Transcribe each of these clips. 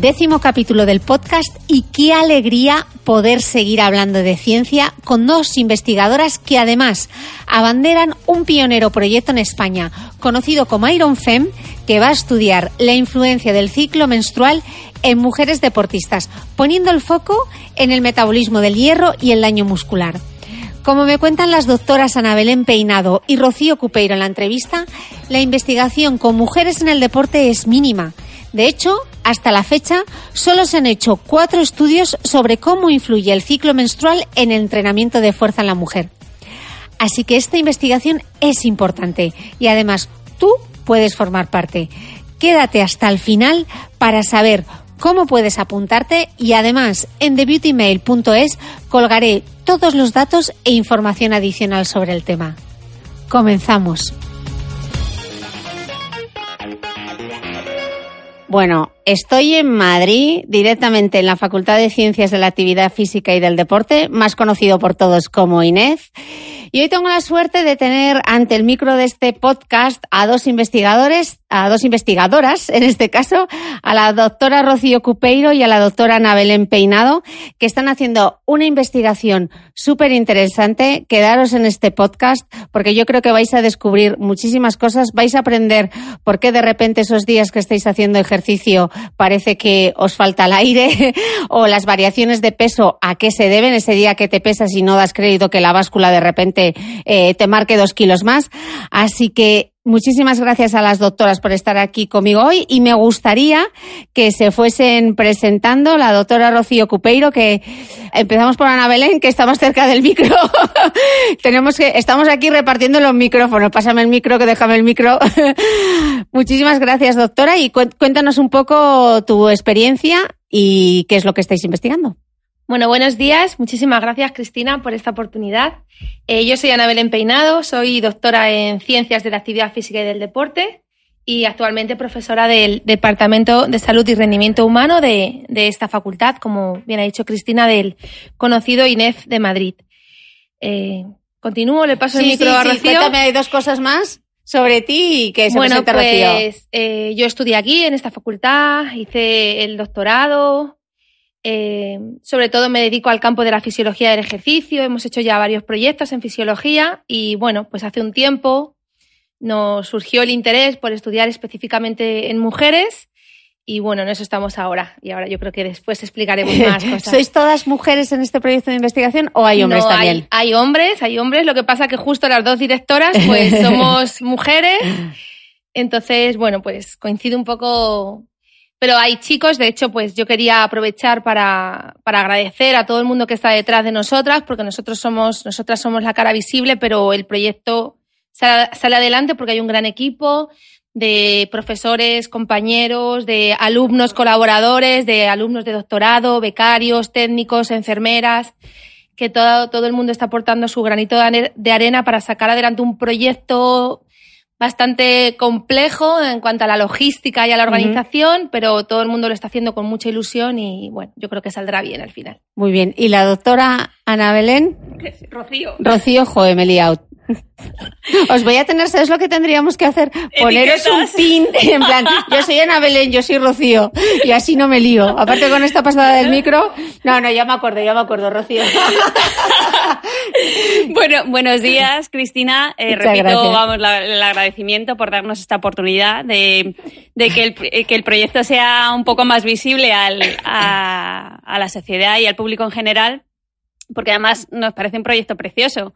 Décimo capítulo del podcast y qué alegría poder seguir hablando de ciencia con dos investigadoras que además abanderan un pionero proyecto en España conocido como Iron Fem que va a estudiar la influencia del ciclo menstrual en mujeres deportistas, poniendo el foco en el metabolismo del hierro y el daño muscular. Como me cuentan las doctoras Ana Belén Peinado y Rocío Cupeiro en la entrevista, la investigación con mujeres en el deporte es mínima de hecho, hasta la fecha, solo se han hecho cuatro estudios sobre cómo influye el ciclo menstrual en el entrenamiento de fuerza en la mujer. Así que esta investigación es importante y además tú puedes formar parte. Quédate hasta el final para saber cómo puedes apuntarte y además en thebeautymail.es colgaré todos los datos e información adicional sobre el tema. Comenzamos. Bueno, estoy en Madrid, directamente en la Facultad de Ciencias de la Actividad Física y del Deporte, más conocido por todos como INEF. Y hoy tengo la suerte de tener ante el micro de este podcast a dos investigadores, a dos investigadoras, en este caso, a la doctora Rocío Cupeiro y a la doctora Ana Belén Peinado, que están haciendo una investigación súper interesante. Quedaros en este podcast porque yo creo que vais a descubrir muchísimas cosas, vais a aprender por qué de repente esos días que estáis haciendo ejercicio parece que os falta el aire o las variaciones de peso a qué se deben ese día que te pesas y no das crédito que la báscula de repente eh, te marque dos kilos más. Así que Muchísimas gracias a las doctoras por estar aquí conmigo hoy y me gustaría que se fuesen presentando la doctora Rocío Cupeiro, que empezamos por Ana Belén, que está más cerca del micro. Tenemos que, estamos aquí repartiendo los micrófonos. Pásame el micro, que déjame el micro. Muchísimas gracias, doctora, y cuéntanos un poco tu experiencia y qué es lo que estáis investigando. Bueno, buenos días. Muchísimas gracias, Cristina, por esta oportunidad. Eh, yo soy Ana Belén Peinado, soy doctora en Ciencias de la Actividad Física y del Deporte y actualmente profesora del Departamento de Salud y Rendimiento Humano de, esta facultad, como bien ha dicho Cristina, del conocido INEF de Madrid. Eh, continúo, le paso el micro a Rocío. cuéntame, hay dos cosas más sobre ti y que se bueno, pues, eh, yo estudié aquí, en esta facultad, hice el doctorado, eh, sobre todo me dedico al campo de la fisiología del ejercicio, hemos hecho ya varios proyectos en fisiología y bueno, pues hace un tiempo nos surgió el interés por estudiar específicamente en mujeres y bueno, en eso estamos ahora. Y ahora yo creo que después explicaremos más cosas. ¿Sois todas mujeres en este proyecto de investigación o hay hombres también? Hay, hay, hombres, hay hombres. Lo que pasa que justo las dos directoras pues somos mujeres. Entonces, bueno, pues coincide un poco. Pero hay chicos, de hecho, pues yo quería aprovechar para, para agradecer a todo el mundo que está detrás de nosotras, porque nosotros somos, nosotras somos la cara visible, pero el proyecto sale, adelante porque hay un gran equipo de profesores, compañeros, de alumnos colaboradores, de alumnos de doctorado, becarios, técnicos, enfermeras, que todo, todo el mundo está aportando su granito de arena para sacar adelante un proyecto bastante complejo en cuanto a la logística y a la organización, pero todo el mundo lo está haciendo con mucha ilusión y bueno, yo creo que saldrá bien al final. Muy bien. ¿Y la doctora Ana Belén? Rocío. Rocío, joder, me Os voy a tener, ¿sabes lo que tendríamos que hacer? Poneros un pin, en plan, yo soy Ana Belén, yo soy Rocío, y así no me lío. Aparte con esta pasada del micro, no, no, ya me acuerdo, ya me acuerdo, Rocío. bueno, buenos días, Cristina. Eh, repito, vamos, el agradecimiento por darnos esta oportunidad de, que, el, que, el, proyecto sea un poco más visible al, a, a la sociedad y al público en general, porque además nos parece un proyecto precioso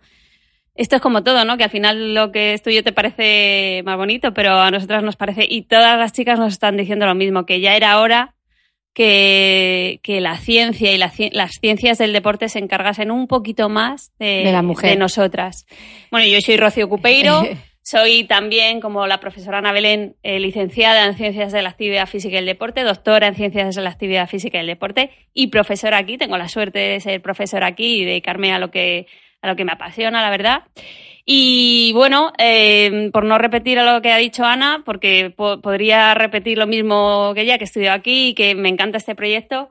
esto es como todo, ¿no? Que al final lo que es tuyo te parece más bonito, pero a nosotras nos parece, y todas las chicas nos están diciendo lo mismo, que ya era hora que, que la ciencia y las ciencias del deporte se encargasen un poquito más de, la mujer. de nosotras. Bueno, yo soy Rocío Cupeiro, soy también, como la profesora Ana Belén, eh, licenciada en Ciencias de la Actividad Física y el Deporte, doctora en Ciencias de la Actividad Física y el Deporte y profesora aquí. Tengo la suerte de ser profesora aquí y dedicarme a lo que a lo que me apasiona, la verdad. Y bueno, eh, por no repetir a lo que ha dicho Ana, porque podría repetir lo mismo que ella, que estudió aquí y que me encanta este proyecto,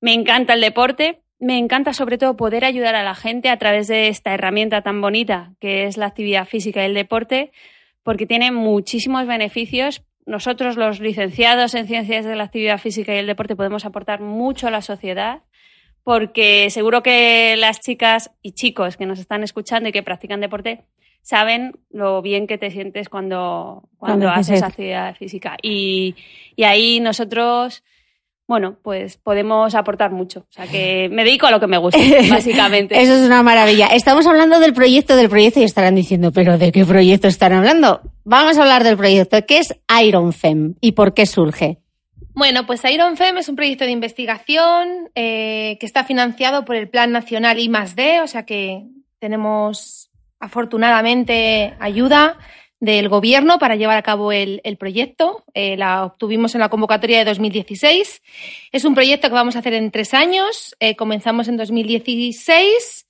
me encanta el deporte, me encanta sobre todo poder ayudar a la gente a través de esta herramienta tan bonita que es la actividad física y el deporte, porque tiene muchísimos beneficios. Nosotros, los licenciados en ciencias de la actividad física y el deporte, podemos aportar mucho a la sociedad porque seguro que las chicas y chicos que nos están escuchando y que practican deporte saben lo bien que te sientes cuando, cuando haces actividad física. Y, y, ahí nosotros, bueno, pues podemos aportar mucho. O sea que me dedico a lo que me gusta, básicamente. Eso es una maravilla. Estamos hablando del proyecto del proyecto y estarán diciendo, pero ¿de qué proyecto están hablando? Vamos a hablar del proyecto. ¿Qué es Iron Fem y por qué surge? Bueno, pues Iron Fem es un proyecto de investigación eh, que está financiado por el Plan Nacional I D, o sea que tenemos afortunadamente ayuda del gobierno para llevar a cabo el, proyecto. Eh, la obtuvimos en la convocatoria de 2016. Es un proyecto que vamos a hacer en tres años. Eh, comenzamos en 2016.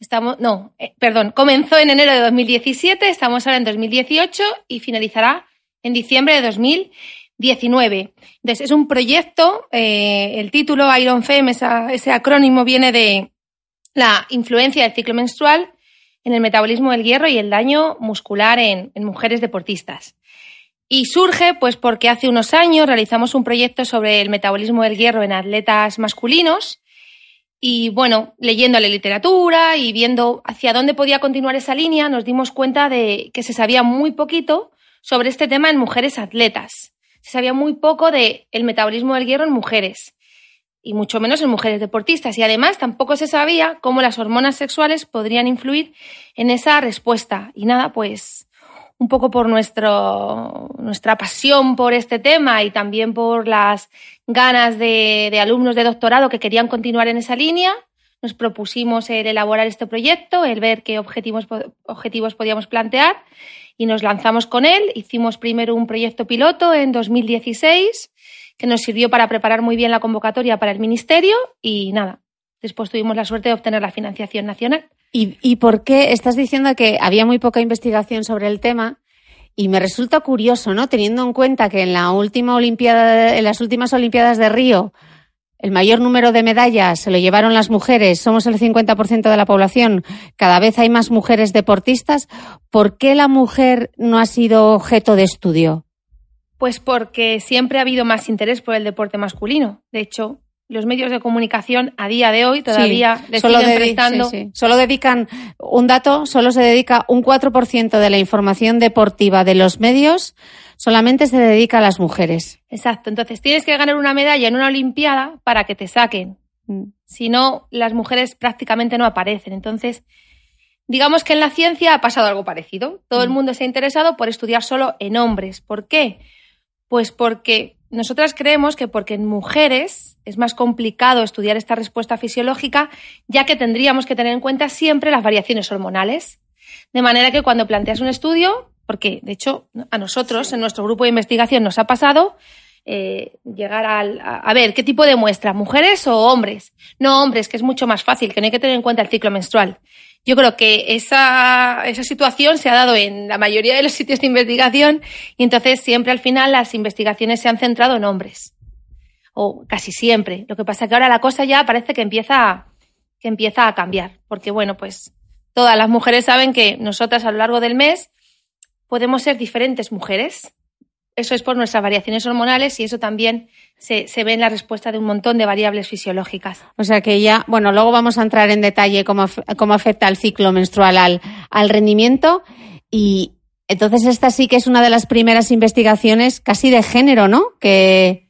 Estamos, no, perdón, comenzó en enero de 2017, estamos ahora en 2018 y finalizará en diciembre de 2018. 19. Entonces, es un proyecto, eh, el título Iron Fem, ese acrónimo viene de la influencia del ciclo menstrual en el metabolismo del hierro y el daño muscular en, en mujeres deportistas. Y surge pues porque hace unos años realizamos un proyecto sobre el metabolismo del hierro en atletas masculinos y bueno, leyendo la literatura y viendo hacia dónde podía continuar esa línea, nos dimos cuenta de que se sabía muy poquito sobre este tema en mujeres atletas se sabía muy poco del el metabolismo del hierro en mujeres y mucho menos en mujeres deportistas. Y además tampoco se sabía cómo las hormonas sexuales podrían influir en esa respuesta. Y nada, pues un poco por nuestro, nuestra pasión por este tema y también por las ganas de, de alumnos de doctorado que querían continuar en esa línea, nos propusimos el elaborar este proyecto, el ver qué objetivos, objetivos podíamos plantear y nos lanzamos con él. Hicimos primero un proyecto piloto en 2016 que nos sirvió para preparar muy bien la convocatoria para el Ministerio y nada, después tuvimos la suerte de obtener la financiación nacional. ¿Y, y por qué estás diciendo que había muy poca investigación sobre el tema? Y me resulta curioso, ¿no? Teniendo en cuenta que en la última Olimpiada, en las últimas Olimpiadas de Río el mayor número de medallas se lo llevaron las mujeres, somos el 50% de la población, cada vez hay más mujeres deportistas. ¿Por qué la mujer no ha sido objeto de estudio? Pues porque siempre ha habido más interés por el deporte masculino. De hecho, los medios de comunicación a día de hoy todavía Sí, solo siguen dedi- prestando. sí, sí. Solo dedican un dato, solo se dedica un 4% de la información deportiva de los medios, solamente se dedica a las mujeres. Exacto. Entonces tienes que ganar una medalla en una Olimpiada para que te saquen. Si no, las mujeres prácticamente no aparecen. Entonces, digamos que en la ciencia ha pasado algo parecido. Todo el Mm. mundo se ha interesado por estudiar solo en hombres. ¿Por qué? Pues porque nosotras creemos que porque en mujeres es más complicado estudiar esta respuesta fisiológica, ya que tendríamos que tener en cuenta siempre las variaciones hormonales. De manera que cuando planteas un estudio, porque de hecho a nosotros en nuestro grupo de investigación nos ha pasado, eh, llegar al, a, a ver qué tipo de muestra, mujeres o hombres. No hombres, que es mucho más fácil, que no hay que tener en cuenta el ciclo menstrual. Yo creo que esa, esa situación se ha dado en la mayoría de los sitios de investigación y entonces siempre al final las investigaciones se han centrado en hombres. O casi siempre. Lo que pasa es que ahora la cosa ya parece que empieza, que empieza a cambiar. Porque bueno, pues todas las mujeres saben que nosotras a lo largo del mes podemos ser diferentes mujeres. Eso es por nuestras variaciones hormonales y eso también se, se ve en la respuesta de un montón de variables fisiológicas. O sea que ya, bueno, luego vamos a entrar en detalle cómo, cómo afecta el ciclo menstrual al, al rendimiento y entonces esta sí que es una de las primeras investigaciones casi de género, ¿no? Que,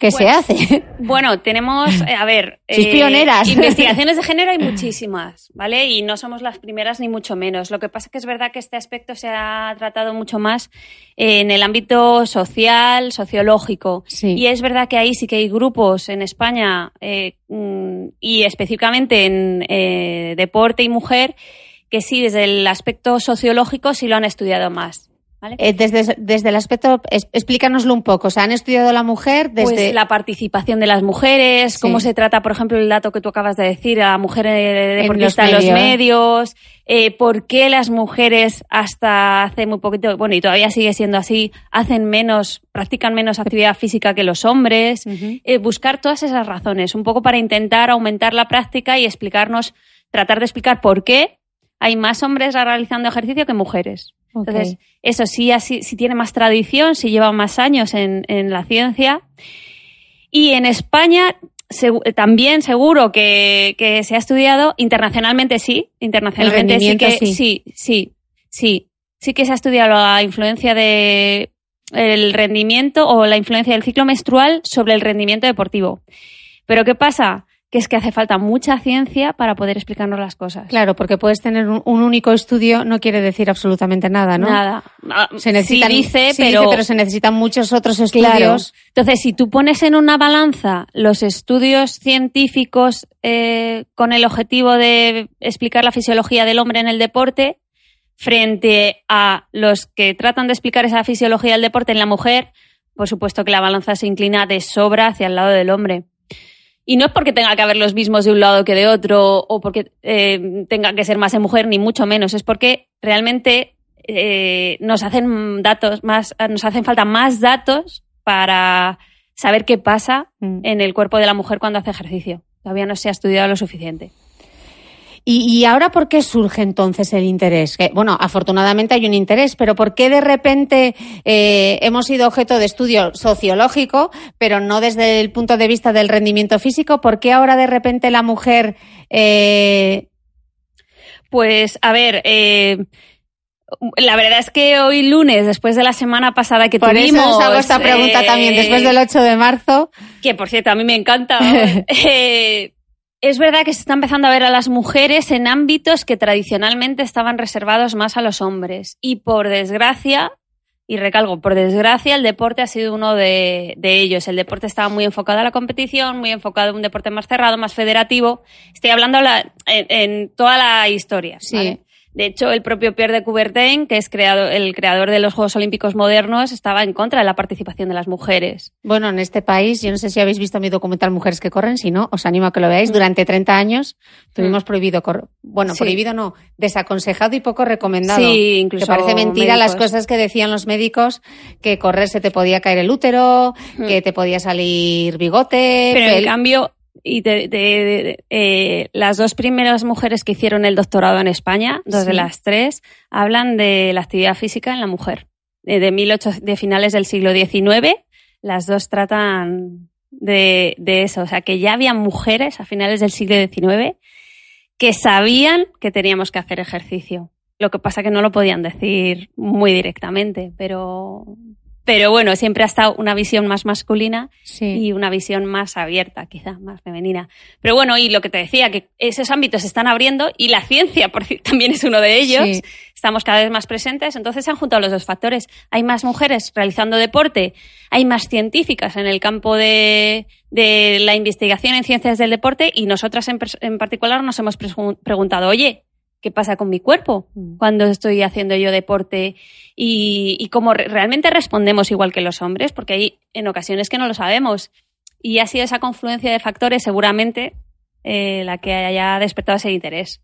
que se hace. Bueno, tenemos, eh, a ver, Sois pioneras. investigaciones de género hay muchísimas, ¿vale? Y no somos las primeras ni mucho menos. Lo que pasa es que es verdad que este aspecto se ha tratado mucho más en el ámbito social, sociológico. Sí. Y es verdad que ahí sí que hay grupos en España eh, mm, y específicamente en eh, deporte y mujer que sí, desde el aspecto sociológico sí lo han estudiado más. ¿Vale? Eh, desde, desde el aspecto, es- explícanoslo un poco. O sea, han estudiado la mujer desde. Pues la participación de las mujeres, Sí. cómo se trata, por ejemplo, el dato que tú acabas de decir, a la mujer En deportista los en los medios. eh, por qué las mujeres hasta hace muy poquito, bueno, y todavía sigue siendo así, hacen menos, practican menos actividad física que los hombres. Eh, buscar todas esas razones, un poco para intentar aumentar la práctica y explicarnos, tratar de explicar por qué hay más hombres realizando ejercicio que mujeres. Entonces, eso sí, así, sí tiene más tradición, sí lleva más años en, en la ciencia. Y en España segu- también seguro que, que se ha estudiado, internacionalmente sí, internacionalmente sí que sí. sí, sí, sí, sí que se ha estudiado la influencia de el rendimiento o la influencia del ciclo menstrual sobre el rendimiento deportivo. Pero ¿qué pasa? Que es que hace falta mucha ciencia para poder explicarnos las cosas. Claro, porque puedes tener un, un único estudio, no quiere decir absolutamente nada, ¿no? Nada. Ah, Se necesitan, sí dice, sí pero, dice, pero se necesitan muchos otros Claro. estudios. Entonces, si tú pones en una balanza los estudios científicos eh, con el objetivo de explicar la fisiología del hombre en el deporte, frente a los que tratan de explicar esa fisiología del deporte en la mujer, por supuesto que la balanza se inclina de sobra hacia el lado del hombre. Y no es porque tenga que haber los mismos de un lado que de otro o porque eh, tenga que ser más en mujer, ni mucho menos. Es porque realmente eh, nos hacen datos más, nos hacen falta más datos para saber qué pasa Mm. en el cuerpo de la mujer cuando hace ejercicio. Todavía no se ha estudiado lo suficiente. ¿Y, y ahora por qué surge entonces el interés? Que, bueno, afortunadamente hay un interés, pero ¿por qué de repente eh, hemos sido objeto de estudio sociológico, pero no desde el punto de vista del rendimiento físico? ¿Por qué ahora de repente la mujer... eh, Pues, a ver, eh, la verdad es que hoy lunes, después de la semana pasada que por eso tuvimos... os hago esta pregunta eh, también, después del 8 de marzo. que por cierto a mí me encanta. eh, es verdad que se está empezando a ver a las mujeres en ámbitos que tradicionalmente estaban reservados más a los hombres. Y por desgracia, y recalco, por desgracia, el deporte ha sido uno de, de ellos. El deporte estaba muy enfocado a la competición, muy enfocado a un deporte más cerrado, más federativo. Estoy hablando la- en, en toda la historia. Sí. ¿vale? De hecho, el propio Pierre de Coubertin, que es creado, el creador de los Juegos Olímpicos modernos, estaba en contra de la participación de las mujeres. Bueno, en este país, yo no sé si habéis visto mi documental Mujeres que corren, si no, os animo a que lo veáis. Durante 30 años tuvimos prohibido correr. Bueno, Mm. Sí. prohibido no, desaconsejado y poco recomendado. Sí, incluso Que parece mentira las cosas que decían los médicos, que correr se te podía caer el útero, Hmm. que te podía salir bigote. Pero en cambio, y de, de- de- eh, las dos primeras mujeres que hicieron el doctorado en España, dos de las tres, hablan de la actividad física en la mujer. Eh, De, 18 de finales del siglo XIX, las dos tratan de, de eso. O sea, que ya había mujeres a finales del siglo XIX que sabían que teníamos que hacer ejercicio. Lo que pasa que no lo podían decir muy directamente, pero, pero bueno, siempre ha estado una visión más masculina y una visión más abierta, quizás más femenina. Pero bueno, y lo que te decía, que esos ámbitos se están abriendo y la ciencia por, también es uno de ellos. Estamos cada vez más presentes, entonces se han juntado los dos factores. Hay más mujeres realizando deporte, hay más científicas en el campo de, de la investigación en ciencias del deporte y nosotras en, en particular nos hemos preguntado, oye, qué pasa con mi cuerpo mm. cuando estoy haciendo yo deporte y, y cómo realmente respondemos igual que los hombres, porque hay en ocasiones que no lo sabemos. Y ha sido esa confluencia de factores seguramente eh, la que haya despertado ese interés.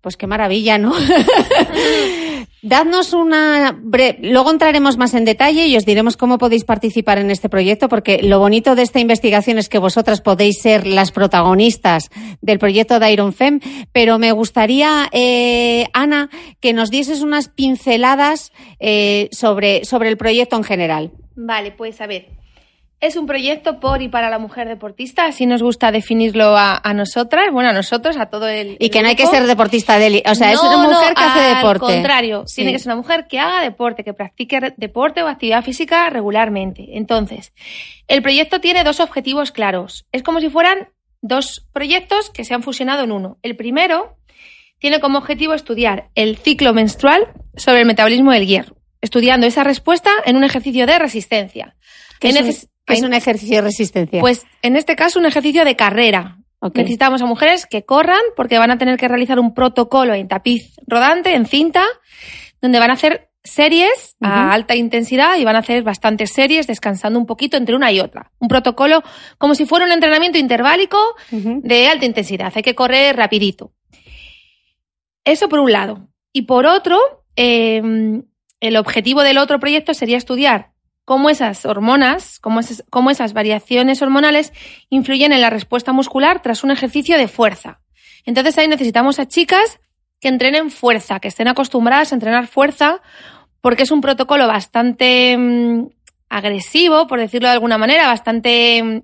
Pues qué maravilla, ¿no? Dadnos una. Luego entraremos más en detalle y os diremos cómo podéis participar en este proyecto, porque lo bonito de esta investigación es que vosotras podéis ser las protagonistas del proyecto de Iron Fem. Pero me gustaría, eh, Ana, que nos dieses unas pinceladas eh, sobre, sobre el proyecto en general. Vale, pues a ver. Es un proyecto por y para la mujer deportista, así nos gusta definirlo a, nosotras, bueno, a nosotros, a todo el. Y que no hay que ser deportista de O sea, es una mujer que hace deporte. Al contrario, tiene que ser una mujer que haga deporte, que practique deporte o actividad física regularmente. Entonces, el proyecto tiene dos objetivos claros. Es como si fueran dos proyectos que se han fusionado en uno. El primero tiene como objetivo estudiar el ciclo menstrual sobre el metabolismo del hierro, estudiando esa respuesta en un ejercicio de resistencia. Que es un ejercicio de resistencia? Pues en este caso un ejercicio de carrera. Necesitamos a mujeres que corran porque van a tener que realizar un protocolo en tapiz rodante, en cinta, donde van a hacer series a alta intensidad y van a hacer bastantes series descansando un poquito entre una y otra. Un protocolo como si fuera un entrenamiento interválico de alta intensidad. Hay que correr rapidito. Eso por un lado. Y por otro, em, el objetivo del otro proyecto sería estudiar cómo esas hormonas, cómo esas, variaciones hormonales influyen en la respuesta muscular tras un ejercicio de fuerza. Entonces ahí necesitamos a chicas que entrenen fuerza, que estén acostumbradas a entrenar fuerza, porque es un protocolo bastante mm, agresivo, por decirlo de alguna manera, bastante mm,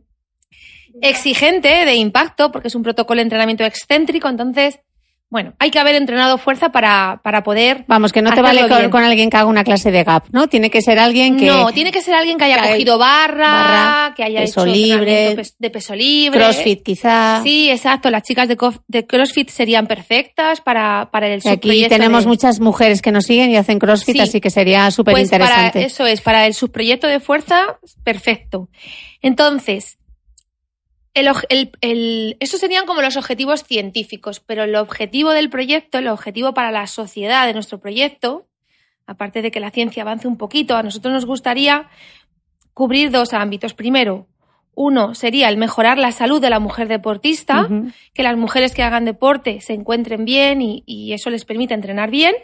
exigente de impacto, porque es un protocolo de entrenamiento excéntrico, entonces bueno, hay que haber entrenado fuerza para, para poder. Vamos, que no te vale con, alguien que haga una clase de gap, ¿no? Tiene que ser alguien que. No, tiene que ser alguien que haya cogido barra, que haya peso hecho libre, de peso libre. Crossfit, quizá. Sí, exacto. Las chicas de, de CrossFit serían perfectas para, para el Aquí tenemos muchas mujeres que nos siguen y hacen CrossFit, así que sería súper pues interesante. eso es, para el subproyecto de fuerza, perfecto. Entonces, el, el, esos serían como los objetivos científicos, pero el objetivo del proyecto, el objetivo para la sociedad de nuestro proyecto, aparte de que la ciencia avance un poquito, a nosotros nos gustaría cubrir dos ámbitos. Primero, uno sería el mejorar la salud de la mujer deportista, que las mujeres que hagan deporte se encuentren bien y, y, eso les permite entrenar bien.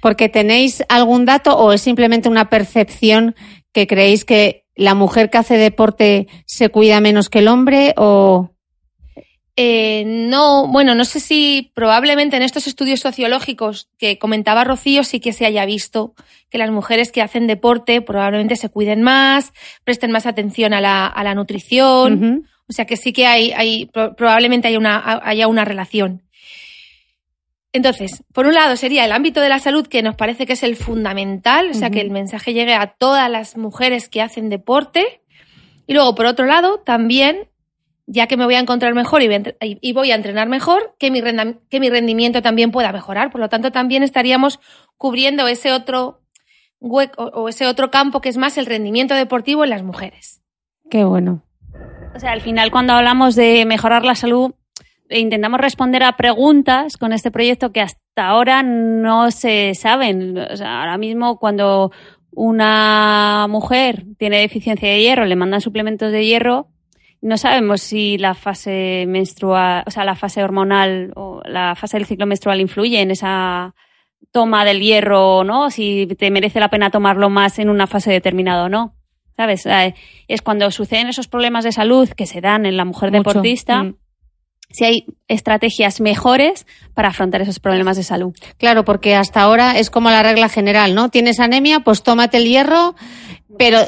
Porque tenéis algún dato o es simplemente una percepción que creéis que la mujer que hace deporte se cuida menos que el hombre o eh, no, bueno, no sé si probablemente en estos estudios sociológicos que comentaba Rocío sí que se haya visto que las mujeres que hacen deporte probablemente se cuiden más, presten más atención a la, a la nutrición, o sea que sí que hay, hay probablemente haya una, haya una relación. Entonces, por un lado sería el ámbito de la salud que nos parece que es el fundamental, o sea, que el mensaje llegue a todas las mujeres que hacen deporte. Y luego, por otro lado, también, ya que me voy a encontrar mejor y voy a entrenar mejor, que mi, que mi rendimiento también pueda mejorar. Por lo tanto, también estaríamos cubriendo ese otro hueco o ese otro campo que es más el rendimiento deportivo en las mujeres. Qué bueno. O sea, al final cuando hablamos de mejorar la salud, intentamos responder a preguntas con este proyecto que hasta ahora no se saben. O sea, ahora mismo cuando una mujer tiene deficiencia de hierro, le mandan suplementos de hierro, no sabemos si la fase menstrual, o sea, la fase hormonal o la fase del ciclo menstrual influye en esa toma del hierro, ¿no? Si te merece la pena tomarlo más en una fase determinada o no. ¿Sabes? Es cuando suceden esos problemas de salud que se dan en la mujer deportista. Mm si hay estrategias mejores para afrontar esos problemas de salud. Claro, porque hasta ahora es como la regla general, ¿no? Tienes anemia, pues tómate el hierro, pero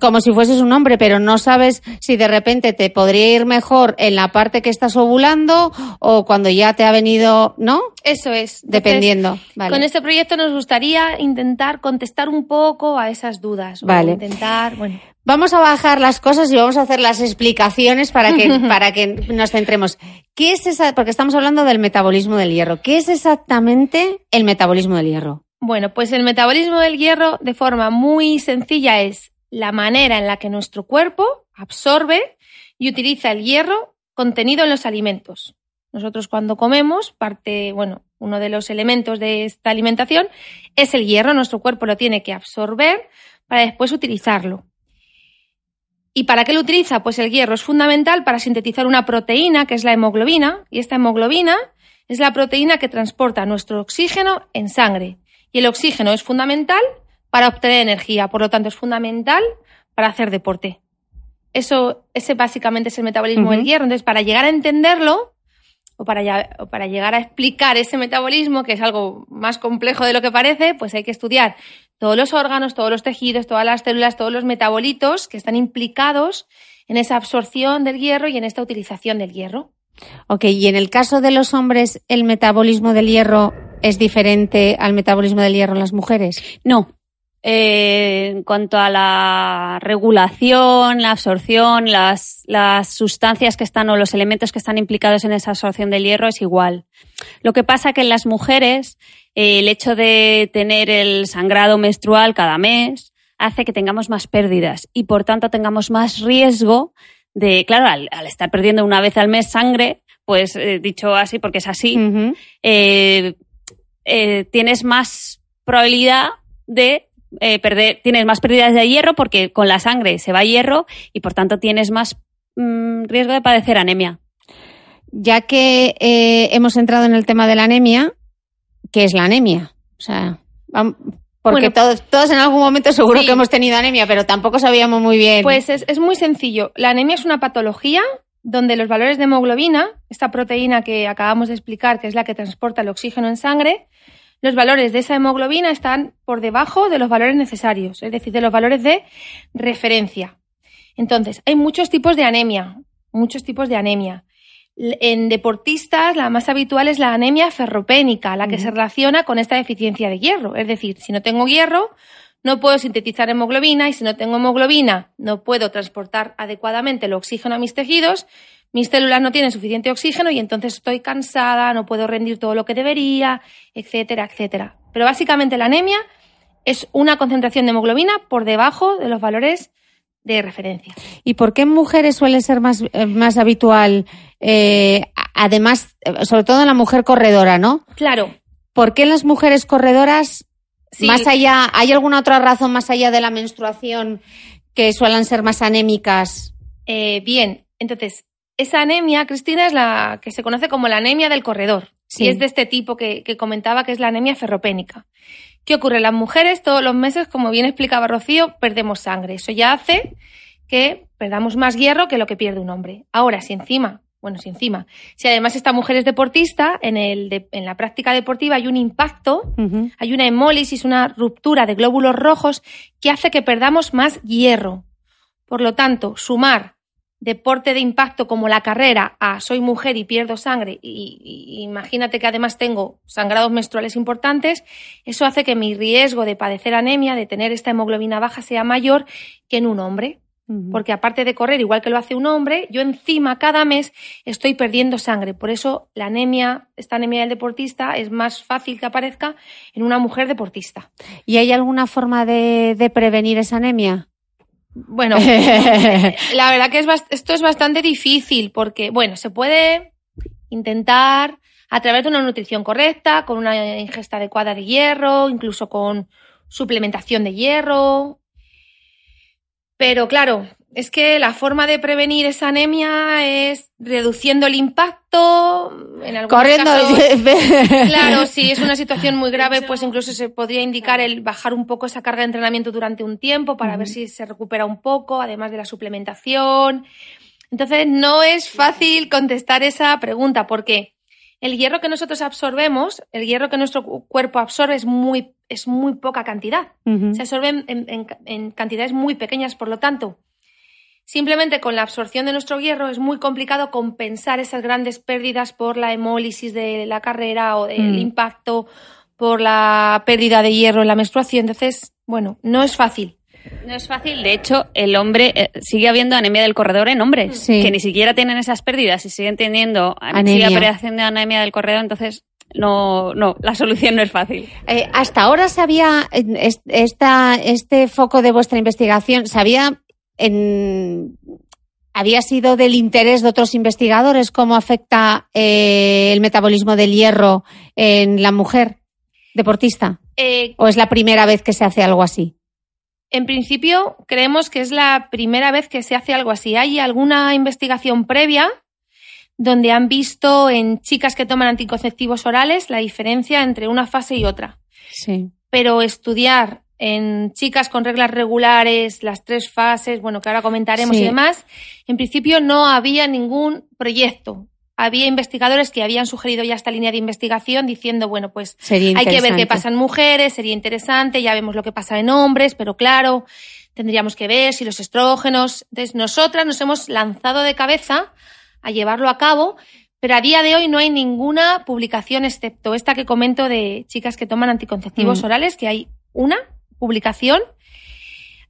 como si fueses un hombre, pero no sabes si de repente te podría ir mejor en la parte que estás ovulando o cuando ya te ha venido, ¿no? Eso es. Dependiendo. Con este proyecto nos gustaría intentar contestar un poco a esas dudas. Vale. intentar, bueno. Vamos a bajar las cosas y vamos a hacer las explicaciones para que, para que nos centremos. ¿Qué es esa, porque estamos hablando del metabolismo del hierro. ¿Qué es exactamente el metabolismo del hierro? Bueno, pues el metabolismo del hierro de forma muy sencilla es la manera en la que nuestro cuerpo absorbe y utiliza el hierro contenido en los alimentos. Nosotros cuando comemos, parte, bueno, uno de los elementos de esta alimentación es el hierro. Nuestro cuerpo lo tiene que absorber para después utilizarlo. ¿Y para qué lo utiliza? Pues el hierro es fundamental para sintetizar una proteína que es la hemoglobina y esta hemoglobina es la proteína que transporta nuestro oxígeno en sangre. Y el oxígeno es fundamental para obtener energía, por lo tanto es fundamental para hacer deporte. Eso, ese básicamente es el metabolismo del hierro. Entonces, para llegar a entenderlo, o para, o para llegar a explicar ese metabolismo, que es algo más complejo de lo que parece, pues hay que estudiar todos los órganos, todos los tejidos, todas las células, todos los metabolitos que están implicados en esa absorción del hierro y en esta utilización del hierro. Ok, y en el caso de los hombres, ¿el metabolismo del hierro es diferente al metabolismo del hierro en las mujeres? No, eh, en cuanto a la regulación, la absorción, las, las, sustancias que están o los elementos que están implicados en esa absorción del hierro es igual. Lo que pasa que en las mujeres eh, el hecho de tener el sangrado menstrual cada mes hace que tengamos más pérdidas y por tanto tengamos más riesgo de, claro, al, estar perdiendo una vez al mes sangre, pues eh, dicho así porque es así, tienes más probabilidad de eh, perder, tienes más pérdidas de hierro porque con la sangre se va hierro y por tanto tienes más mm, riesgo de padecer anemia. Ya que eh, hemos entrado en el tema de la anemia, ¿qué es la anemia? O sea, porque todos, todos en algún momento seguro que hemos tenido anemia, pero tampoco sabíamos muy bien. Pues es, es muy sencillo. La anemia es una patología donde los valores de hemoglobina, esta proteína que acabamos de explicar, que es la que transporta el oxígeno en sangre, los valores de esa hemoglobina están por debajo de los valores necesarios, es decir, de los valores de referencia. Entonces, hay muchos tipos de anemia, muchos tipos de anemia. En deportistas, la más habitual es la anemia ferropénica, la que se relaciona con esta deficiencia de hierro. Es decir, si no tengo hierro, no puedo sintetizar hemoglobina y si no tengo hemoglobina, no puedo transportar adecuadamente el oxígeno a mis tejidos mis células no tienen suficiente oxígeno y entonces estoy cansada, no puedo rendir todo lo que debería, etcétera, etcétera. Pero básicamente la anemia es una concentración de hemoglobina por debajo de los valores de referencia. ¿Y por qué en mujeres suele ser más, eh, más habitual, eh, además, sobre todo en la mujer corredora, ¿no? Claro. ¿Por qué en las mujeres corredoras, más allá, hay alguna otra razón más allá de la menstruación que suelen ser más anémicas? Eh, bien, entonces, esa anemia, Cristina, es la que se conoce como la anemia del corredor. Y es de este tipo que, comentaba que es la anemia ferropénica. ¿Qué ocurre? Las mujeres todos los meses, como bien explicaba Rocío, perdemos sangre. Eso ya hace que perdamos más hierro que lo que pierde un hombre. Ahora, si encima, bueno, si encima, si además esta mujer es deportista, en, el en la práctica deportiva hay un impacto, hay una hemólisis, una ruptura de glóbulos rojos que hace que perdamos más hierro. Por lo tanto, sumar deporte de impacto como la carrera a soy mujer y pierdo sangre y, imagínate que además tengo sangrados menstruales importantes, eso hace que mi riesgo de padecer anemia, de tener esta hemoglobina baja sea mayor que en un hombre. Porque aparte de correr igual que lo hace un hombre, yo encima cada mes estoy perdiendo sangre. Por eso la anemia, esta anemia del deportista, es más fácil que aparezca en una mujer deportista. ¿Y hay alguna forma de prevenir esa anemia? Bueno, la verdad que es esto es bastante difícil porque, bueno, se puede intentar a través de una nutrición correcta, con una ingesta adecuada de hierro, incluso con suplementación de hierro. Pero claro, es que la forma de prevenir esa anemia es reduciendo el impacto. En Corriendo. claro, si es una situación muy grave, pues incluso se podría indicar el bajar un poco esa carga de entrenamiento durante un tiempo para ver si se recupera un poco, además de la suplementación. Entonces, no es fácil contestar esa pregunta porque el hierro que nosotros absorbemos, el hierro que nuestro cuerpo absorbe es muy, es muy poca cantidad. Se absorbe en, en, cantidades muy pequeñas, por lo tanto, simplemente con la absorción de nuestro hierro es muy complicado compensar esas grandes pérdidas por la hemólisis de la carrera o del mm. impacto por la pérdida de hierro en la menstruación. Entonces, bueno, no es fácil. No es fácil. De hecho, el hombre eh, sigue habiendo anemia del corredor en hombres que ni siquiera tienen esas pérdidas y siguen teniendo anemia. sigue anemia del corredor. Entonces, no, no, la solución no es fácil. Eh, hasta ahora se había esta, este foco de vuestra investigación, se había en, había sido del interés de otros investigadores cómo afecta eh, el metabolismo del hierro en la mujer deportista. ¿O es la primera vez que se hace algo así? En principio, creemos que es la primera vez que se hace algo así. ¿Hay alguna investigación previa donde han visto en chicas que toman anticonceptivos orales la diferencia entre una fase y otra? Sí. Pero estudiar en chicas con reglas regulares, las tres fases, bueno, que ahora comentaremos y demás, en principio no había ningún proyecto había investigadores que habían sugerido ya esta línea de investigación diciendo, bueno, pues hay que ver qué pasa en mujeres, sería interesante, ya vemos lo que pasa en hombres, pero claro, tendríamos que ver si los estrógenos. Entonces, nosotras nos hemos lanzado de cabeza a llevarlo a cabo, pero a día de hoy no hay ninguna publicación excepto esta que comento de chicas que toman anticonceptivos mm. orales, que hay una publicación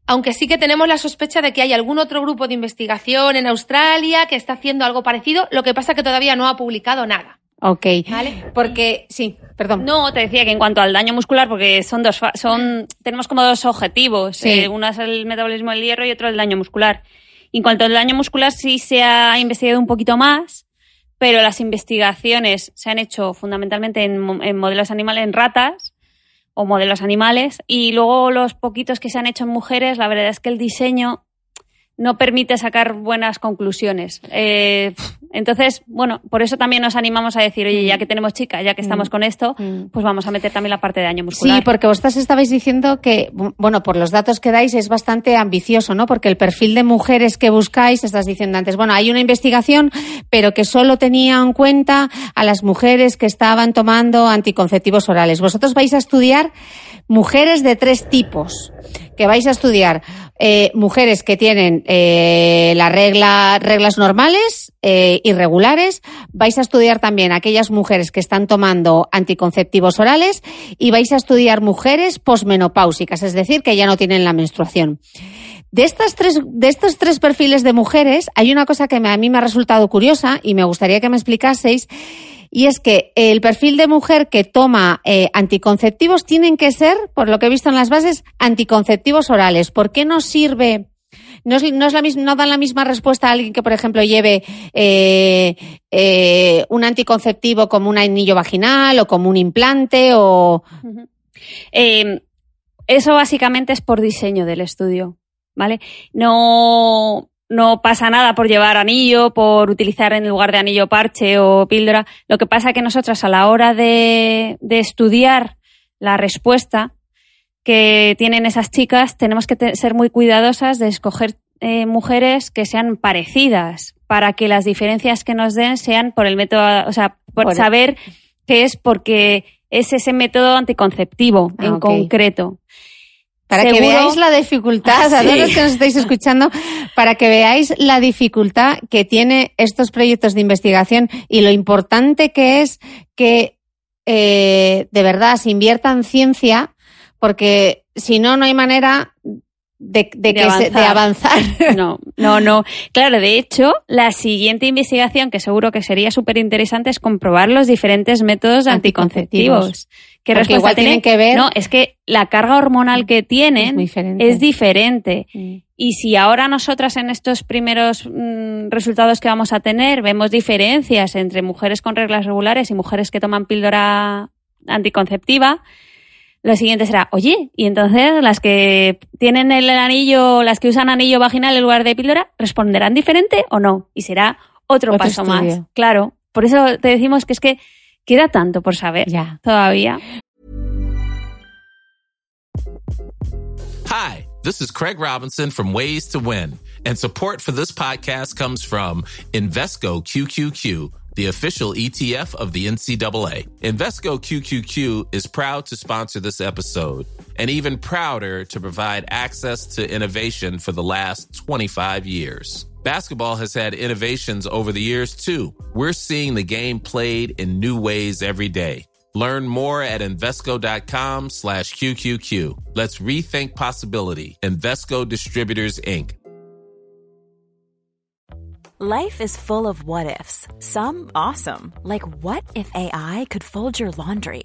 aunque sí que tenemos la sospecha de que hay algún otro grupo de investigación en Australia que está haciendo algo parecido, lo que pasa que todavía no ha publicado nada. Ok. ¿Vale? Porque, sí, perdón. No, te decía que en cuanto al daño muscular, porque son dos, son, tenemos como dos objetivos. Eh, uno es el metabolismo del hierro y otro el daño muscular. en cuanto al daño muscular, sí se ha investigado un poquito más, pero las investigaciones se han hecho fundamentalmente en modelos animales, en ratas, o modelos animales. Y luego los poquitos que se han hecho en mujeres, la verdad es que el diseño no permite sacar buenas conclusiones. Eh, entonces, bueno, por eso también nos animamos a decir, oye, ya mm. que tenemos chicas, ya que estamos mm. con esto, mm. pues vamos a meter también la parte de daño muscular. Sí, porque vosotras estabais diciendo que, bueno, por los datos que dais es bastante ambicioso, ¿no? Porque el perfil de mujeres que buscáis, estás diciendo antes, bueno, hay una investigación, pero que solo tenía en cuenta a las mujeres que estaban tomando anticonceptivos orales. Vosotros vais a estudiar mujeres de tres tipos, que vais a estudiar eh, mujeres que tienen eh, la regla, reglas normales, eh, irregulares. Vais a estudiar también aquellas mujeres que están tomando anticonceptivos orales y vais a estudiar mujeres posmenopáusicas, es decir, que ya no tienen la menstruación. De, estas tres, de estos tres perfiles de mujeres, hay una cosa que a mí me ha resultado curiosa y me gustaría que me explicaseis y es que el perfil de mujer que toma eh, anticonceptivos tienen que ser, por lo que he visto en las bases, anticonceptivos orales. ¿Por qué no sirve? No, es, la misma, no dan la misma respuesta a alguien que, por ejemplo, lleve eh, eh, un anticonceptivo como un anillo vaginal o como un implante o. eso básicamente es por diseño del estudio, ¿vale? No, no pasa nada por llevar anillo, por utilizar en lugar de anillo parche o píldora. Lo que pasa es que nosotras a la hora de, estudiar la respuesta que tienen esas chicas, tenemos que ser muy cuidadosas de escoger eh, mujeres que sean parecidas para que las diferencias que nos den sean por el método, o sea, por, saber que es porque es ese método anticonceptivo en ah, concreto. Para que veáis la dificultad, a todos los que nos estáis escuchando, para que veáis la dificultad que tiene estos proyectos de investigación y lo importante que es que eh, de verdad se invierta en ciencia, porque si no, no hay manera de, que avanzar. de, avanzar. No, no, no. Claro, de hecho, la siguiente investigación, que seguro que sería súper interesante, es comprobar los diferentes métodos anticonceptivos. ¿Qué respuesta tienen? que ver? No, es que la carga hormonal que tienen es diferente. Mm. Y si ahora nosotras en estos primeros mm, resultados que vamos a tener vemos diferencias entre mujeres con reglas regulares y mujeres que toman píldora anticonceptiva, lo siguiente será, oye, y entonces las que tienen el anillo, las que usan anillo vaginal en lugar de píldora, ¿responderán diferente o no? Y será otro, paso más. Claro. Por eso te decimos que es que queda tanto por saber ya. todavía. Hi, this is Craig Robinson from Ways to Win, and support for this podcast comes from Invesco QQQ the official ETF of the NCAA. Invesco QQQ is proud to sponsor this episode and even prouder to provide access to innovation for the last 25 years. Basketball has had innovations over the years too. We're seeing the game played in new ways every day. Learn more at Invesco.com slash QQQ. Let's rethink possibility. Invesco Distributors, Inc. Life is full of what ifs. Some awesome, like what if AI could fold your laundry?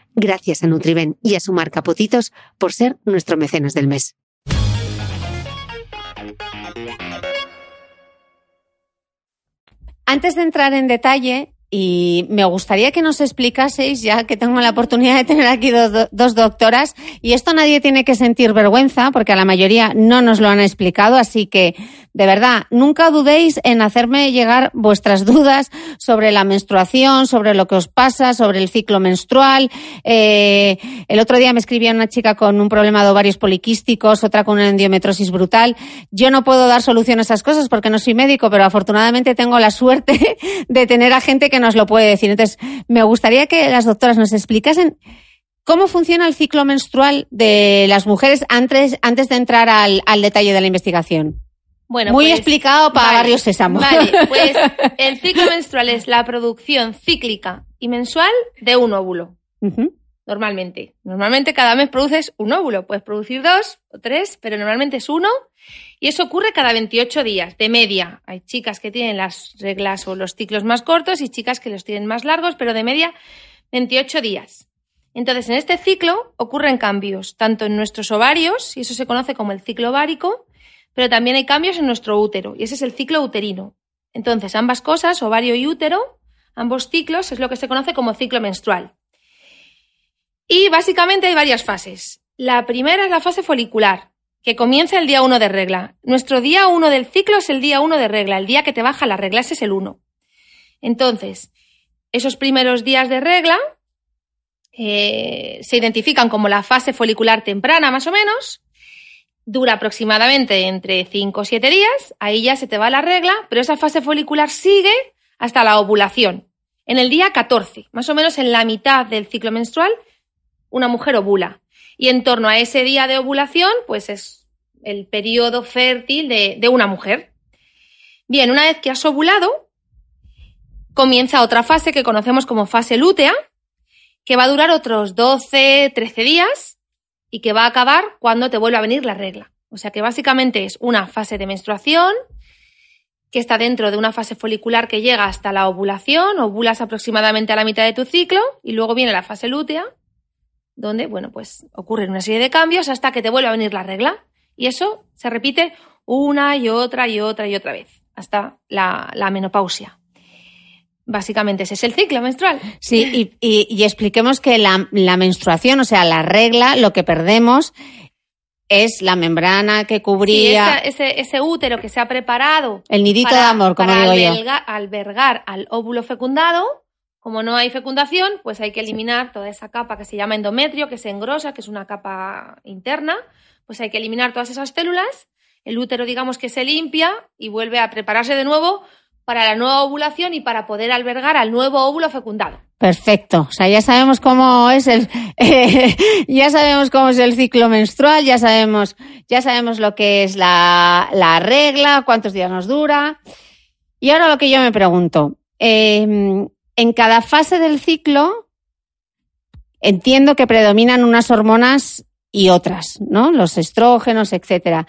Gracias a Nutriben y a su marca Potitos por ser nuestro mecenas del mes. Antes de entrar en detalle, y me gustaría que nos explicaseis, ya que tengo la oportunidad de tener aquí dos, doctoras, y esto nadie tiene que sentir vergüenza, porque a la mayoría no nos lo han explicado, así que, de verdad, nunca dudéis en hacerme llegar vuestras dudas sobre la menstruación, sobre lo que os pasa, sobre el ciclo menstrual. Eh, el otro día me escribía una chica con un problema de ovarios poliquísticos, otra con una endometrosis brutal. Yo no puedo dar solución a esas cosas porque no soy médico, pero afortunadamente tengo la suerte de tener a gente que nos lo puede decir. Entonces, me gustaría que las doctoras nos explicasen cómo funciona el ciclo menstrual de las mujeres antes, antes de entrar al, al detalle de la investigación. Bueno, Muy pues, explicado para vale, Barrio Sésamo. Vale, pues el ciclo menstrual es la producción cíclica y mensual de un óvulo. Normalmente. Normalmente cada mes produces un óvulo. Puedes producir dos o tres, pero normalmente es uno. Y eso ocurre cada 28 días, de media. Hay chicas que tienen las reglas o los ciclos más cortos y chicas que los tienen más largos, pero de media 28 días. Entonces, en este ciclo ocurren cambios, tanto en nuestros ovarios, y eso se conoce como el ciclo ovárico, pero también hay cambios en nuestro útero, y ese es el ciclo uterino. Entonces, ambas cosas, ovario y útero, ambos ciclos, es lo que se conoce como ciclo menstrual. Y básicamente hay varias fases. La primera es la fase folicular, que comienza el día 1 de regla. Nuestro día 1 del ciclo es el día 1 de regla, el día que te baja la regla, ese es el 1. Entonces, esos primeros días de regla eh, se identifican como la fase folicular temprana, más o menos. Dura aproximadamente entre 5 o 7 días, ahí ya se te va la regla, pero esa fase folicular sigue hasta la ovulación. En el día 14, más o menos en la mitad del ciclo menstrual, una mujer ovula. Y en torno a ese día de ovulación, pues es el periodo fértil de, de una mujer. Bien, una vez que has ovulado, comienza otra fase que conocemos como fase lútea, que va a durar otros 12, 13 días y que va a acabar cuando te vuelva a venir la regla. O sea que básicamente es una fase de menstruación que está dentro de una fase folicular que llega hasta la ovulación, ovulas aproximadamente a la mitad de tu ciclo y luego viene la fase lútea, donde, bueno, pues ocurren una serie de cambios hasta que te vuelve a venir la regla. Y eso se repite una y otra y otra y otra vez, hasta la, la menopausia. Básicamente ese es el ciclo menstrual. Sí, y, y- y expliquemos que la, la menstruación, o sea, la regla, lo que perdemos es la membrana que Sí, cubría esa- ese, ese útero que se ha preparado el nidito para, de amor, como para digo yo. alberga- albergar al óvulo fecundado, Como no hay fecundación, pues hay que eliminar toda esa capa que se llama endometrio, que se engrosa, que es una capa interna, pues hay que eliminar todas esas células, el útero digamos que se limpia y vuelve a prepararse de nuevo para la nueva ovulación y para poder albergar al nuevo óvulo fecundado. Perfecto. O sea, ya sabemos cómo es el, ya sabemos cómo es el ciclo menstrual, ya sabemos, ya sabemos lo que es la, la regla, cuántos días nos dura. Y ahora lo que yo me pregunto, eh, en cada fase del ciclo entiendo que predominan unas hormonas y otras, ¿no? Los estrógenos, etcétera.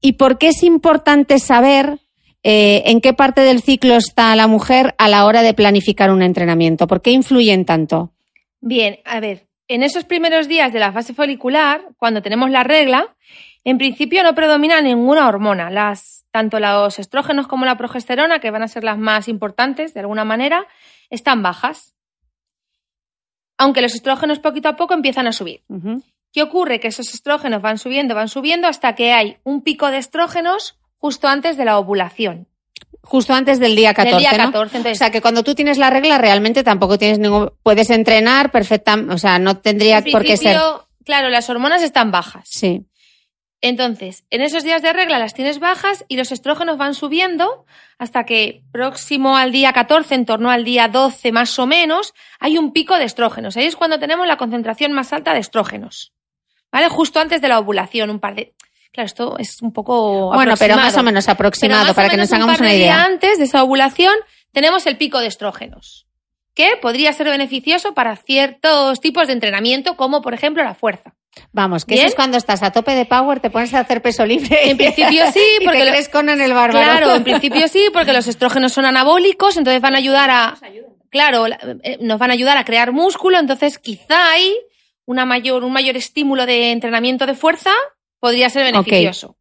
¿Y por qué es importante saber eh, en qué parte del ciclo está la mujer a la hora de planificar un entrenamiento? ¿Por qué influyen tanto? Bien, a ver, en esos primeros días de la fase folicular, cuando tenemos la regla, en principio no predomina ninguna hormona. Las, tanto los estrógenos como la progesterona, que van a ser las más importantes de alguna manera, están bajas. Aunque los estrógenos poquito a poco empiezan a subir. ¿Qué ocurre? Que esos estrógenos van subiendo, van subiendo hasta que hay un pico de estrógenos justo antes de la ovulación. Justo antes del día 14. Del día ¿no? 14, entonces- O sea, que cuando tú tienes la regla realmente tampoco tienes ningún. Puedes entrenar perfectamente. O sea, no tendría En por qué ser. Claro, las hormonas están bajas. Sí. Entonces, en esos días de regla las tienes bajas y los estrógenos van subiendo hasta que próximo al día 14, en torno al día 12 más o menos, hay un pico de estrógenos. Ahí es cuando tenemos la concentración más alta de estrógenos. ¿Vale? Justo antes de la ovulación, un par de... Claro, esto es un poco Bueno, pero más o menos aproximado más o para que nos un hagamos par de una idea. antes de esa ovulación tenemos el pico de estrógenos, que podría ser beneficioso para ciertos tipos de entrenamiento, como por ejemplo la fuerza. Vamos, que Bien. eso es cuando estás a tope de power, te pones a hacer peso libre. En principio sí, porque lo- con en el bárbaro. Claro, en principio sí, porque los estrógenos son anabólicos, entonces van a ayudar a. Claro, la- eh, nos van a ayudar a crear músculo, entonces quizá hay una mayor, un mayor estímulo de entrenamiento de fuerza podría ser beneficioso.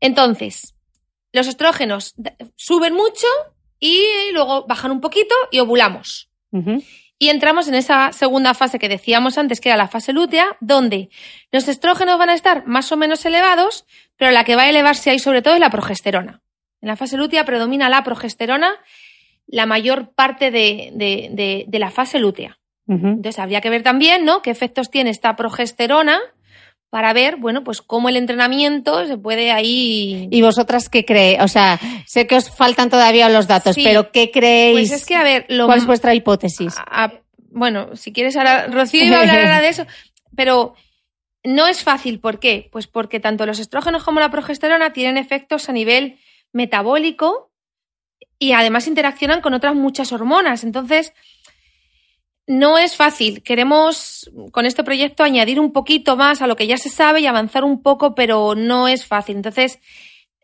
Entonces, los estrógenos d- suben mucho y luego bajan un poquito y ovulamos. Y entramos en esa segunda fase que decíamos antes, que era la fase lútea, donde los estrógenos van a estar más o menos elevados, pero la que va a elevarse ahí sobre todo es la progesterona. En la fase lútea predomina la progesterona la mayor parte de, de- de- de la fase lútea. Entonces habría que ver también, ¿no? Qué efectos tiene esta progesterona para ver, bueno, pues cómo el entrenamiento se puede ahí. ¿Y vosotras qué creéis? O sea, sé que os faltan todavía los datos, Sí. pero ¿qué creéis? Pues es que, a ver, lo ¿Cuál es vuestra hipótesis? a- a- bueno, si quieres ahora, Rocío iba a hablar ahora de eso, pero no es fácil. ¿Por qué? Pues porque tanto los estrógenos como la progesterona tienen efectos a nivel metabólico y además interaccionan con otras muchas hormonas. Entonces, no es fácil. Queremos con este proyecto añadir un poquito más a lo que ya se sabe y avanzar un poco, pero no es fácil. Entonces,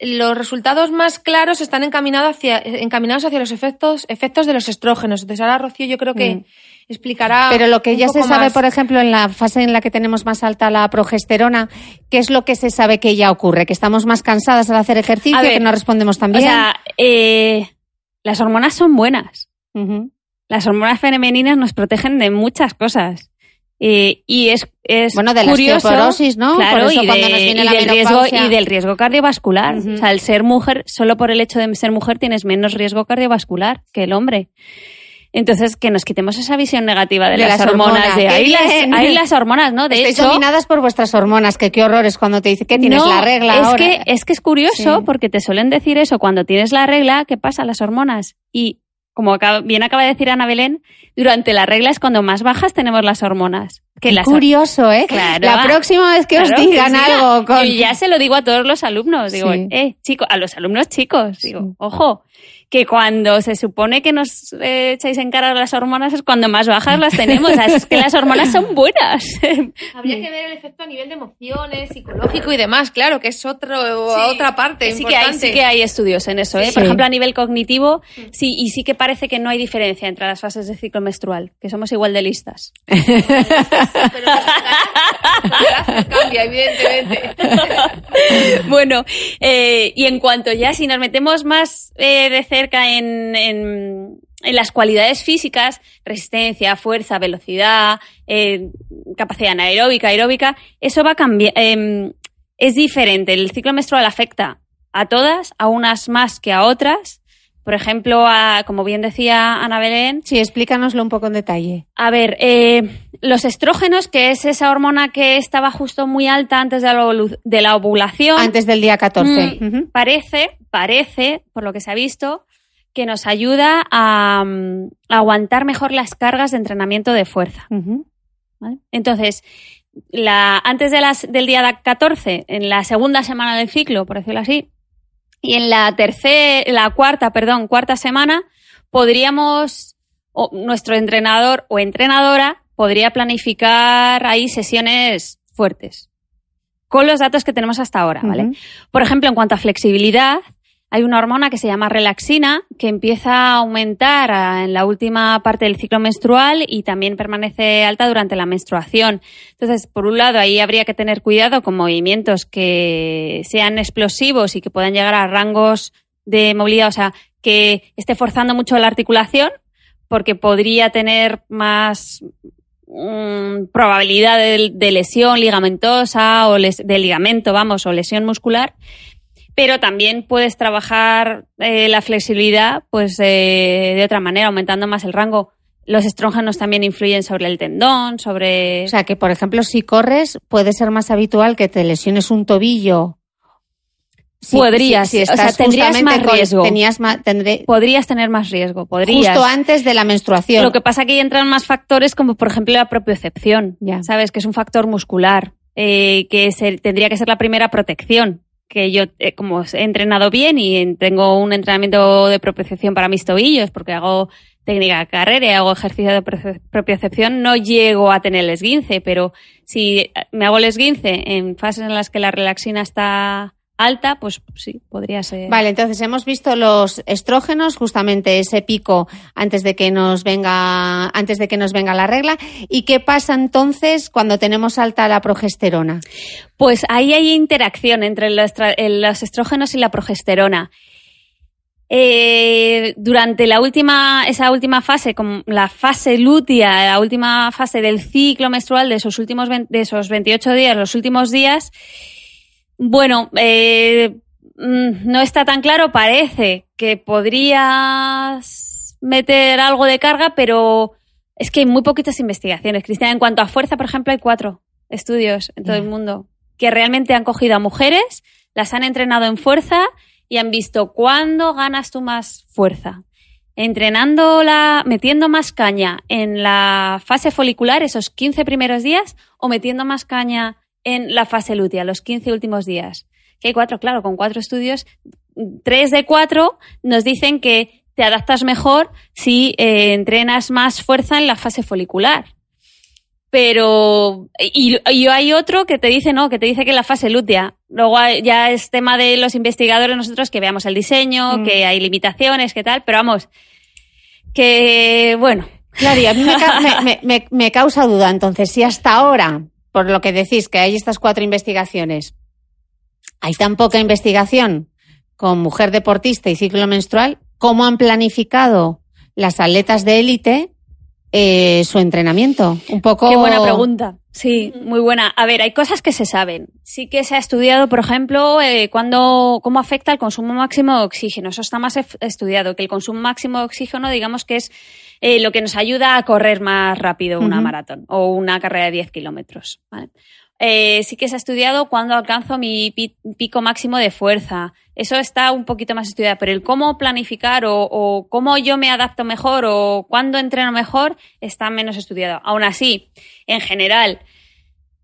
los resultados más claros están encaminados hacia, encaminados hacia los efectos, efectos de los estrógenos. Entonces, ahora Rocío yo creo que Mm. explicará. Pero lo que un ya se sabe, más. por ejemplo, en la fase en la que tenemos más alta la progesterona, ¿qué es lo que se sabe que ya ocurre? ¿Que estamos más cansadas al hacer ejercicio? Ver, ¿Que no respondemos tan O bien? sea, eh, las hormonas son buenas. Las hormonas femeninas nos protegen de muchas cosas. Eh, y es, es Bueno, de la osteoporosis, ¿no? Claro, Por eso y, de- nos viene y la del riesgo, y del riesgo cardiovascular. O sea, el ser mujer, solo por el hecho de ser mujer tienes menos riesgo cardiovascular que el hombre. Entonces, que nos quitemos esa visión negativa de, De las, las hormonas. hormonas. De ¡Qué ahí las, bien! ahí las hormonas, ¿no? De Estáis hecho, dominadas por vuestras hormonas, que qué horrores cuando te dice que tienes no, la regla es ahora. Que, es que es curioso Sí. porque te suelen decir eso cuando tienes la regla, ¿qué pasa? Las hormonas. Y como bien acaba de decir Ana Belén, durante la regla es cuando más bajas tenemos las hormonas. Que Qué las curioso, ¿eh? Claro. La próxima vez que os digan sí, algo con... Yo ya se lo digo a todos los alumnos. Digo, Sí. eh, chicos, a los alumnos chicos, digo, Sí. ojo, que cuando se supone que nos eh, echáis en cara las hormonas es cuando más bajas las tenemos. Es que las hormonas son buenas. Habría que ver el efecto a nivel de emociones, psicológico y demás, claro, que es otro, Sí. otra parte sí que, hay, sí que hay estudios en eso, ¿eh? Sí. Por ejemplo, a nivel cognitivo, sí, y sí que parece que no hay diferencia entre las fases de ciclo menstrual, que somos igual de listas. Pero la cambia, evidentemente. bueno, eh, y en cuanto ya, si nos metemos más de cerca en, en- en las cualidades físicas, resistencia, fuerza, velocidad, eh, capacidad anaeróbica, aeróbica, eso va a cambiar. es diferente. El ciclo menstrual afecta a todas, a unas más que a otras, Por ejemplo, como bien decía Ana Belén. Sí, explícanoslo un poco en detalle. A ver, eh, los estrógenos, que es esa hormona que estaba justo muy alta antes de la, ovulación. Antes del día 14. Mm, parece, parece, por lo que se ha visto, que nos ayuda a, mm, aguantar mejor las cargas de entrenamiento de fuerza. Entonces, la, antes de las, del día 14, en la segunda semana del ciclo, por decirlo así, y en la tercera, la cuarta, perdón, cuarta semana, podríamos, o nuestro entrenador o entrenadora podría planificar ahí sesiones fuertes con los datos que tenemos hasta ahora, ¿vale? Por ejemplo, en cuanto a flexibilidad, hay una hormona que se llama relaxina que empieza a aumentar en la última parte del ciclo menstrual y también permanece alta durante la menstruación. Entonces, por un lado, ahí habría que tener cuidado con movimientos que sean explosivos y que puedan llegar a rangos de movilidad, o sea, que esté forzando mucho la articulación, porque podría tener más mm, probabilidad de, lesión ligamentosa o de ligamento, vamos, o lesión muscular pero también puedes trabajar eh, la flexibilidad pues eh, de otra manera, aumentando más el rango. Los estrógenos también influyen sobre el tendón, sobre... O sea, que por ejemplo, si corres, puede ser más habitual que te lesiones un tobillo. podrías, si, o sea, tendrías más riesgo. tenías Podrías tener más riesgo, podrías. Justo antes de la menstruación. Lo que pasa que ahí entran más factores como, por ejemplo, la propiocepción, ya. ¿sabes? Que es un factor muscular, eh, que tendría que ser la primera protección que yo, eh, como he entrenado bien y tengo un entrenamiento de propiocepción para mis tobillos, porque hago técnica de carrera y hago ejercicio de propiocepción, no llego a tener el esguince, pero si me hago el esguince en fases en las que la relaxina está alta, pues sí, podría ser. Vale, entonces hemos visto los estrógenos, justamente ese pico antes de que nos venga, antes de que nos venga la regla. ¿Y qué pasa entonces cuando tenemos alta la progesterona? Pues ahí hay interacción entre los, estrógenos y la progesterona. Eh, durante la última, esa última fase, como la fase lútea, la última fase del ciclo menstrual de esos últimos de esos 28 días, los últimos días, bueno, eh, mm, no está tan claro. Parece que podrías meter algo de carga, pero es que hay muy poquitas investigaciones. Cristian, en cuanto a fuerza, por ejemplo, hay cuatro estudios en todo el mundo que realmente han cogido a mujeres, las han entrenado en fuerza y han visto cuándo ganas tú más fuerza. Entrenándola, metiendo más caña en la fase folicular, esos 15 primeros días, o metiendo más caña en la fase lútea, los 15 últimos días. Que hay cuatro, claro, con cuatro estudios, tres de cuatro nos dicen que te adaptas mejor si eh, entrenas más fuerza en la fase folicular. Pero, y, hay otro que te dice no, que te dice que en la fase lútea. Luego ya es tema de los investigadores nosotros que veamos el diseño, mm. que hay limitaciones, que tal, pero vamos, que bueno. Claro, a mí me, me causa duda entonces, si hasta ahora por lo que decís que hay estas cuatro investigaciones, hay tan poca investigación con mujer deportista y ciclo menstrual, ¿cómo han planificado las atletas de élite eh, su entrenamiento? Un poco. Qué buena pregunta. Sí, muy buena. A ver, hay cosas que se saben. Sí que se ha estudiado, por ejemplo, eh, cuando, cómo afecta el consumo máximo de oxígeno. Eso está más estudiado, que el consumo máximo de oxígeno, digamos que es eh, lo que nos ayuda a correr más rápido una maratón o una carrera de 10 kilómetros. Eh, sí que se ha estudiado cuándo alcanzo mi pico máximo de fuerza. Eso está un poquito más estudiado, pero el cómo planificar o, cómo yo me adapto mejor o cuándo entreno mejor está menos estudiado. Aún así, en general,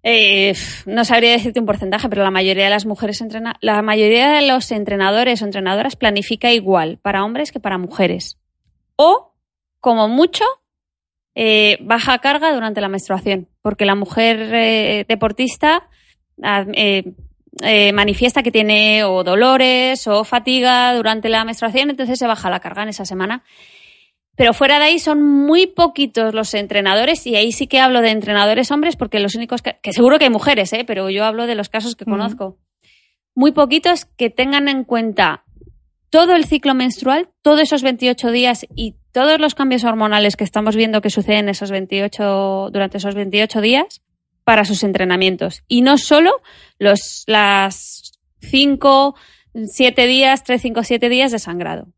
eh, no sabría decirte un porcentaje, pero la mayoría de las mujeres entrena, la mayoría de los entrenadores o entrenadoras planifica igual para hombres que para mujeres. O como mucho, eh, baja carga durante la menstruación, porque la mujer eh, deportista ah, eh, manifiesta que tiene o dolores o fatiga durante la menstruación, entonces se baja la carga en esa semana. Pero fuera de ahí son muy poquitos los entrenadores, y ahí sí que hablo de entrenadores hombres, porque los únicos que, que seguro que hay mujeres, pero yo hablo de los casos que conozco. Muy poquitos que tengan en cuenta todo el ciclo menstrual, todos esos 28 días y todos los cambios hormonales que estamos viendo que suceden esos 28, durante esos 28 días para sus entrenamientos. Y no solo los, las cinco siete días, tres, cinco, siete días de sangrado.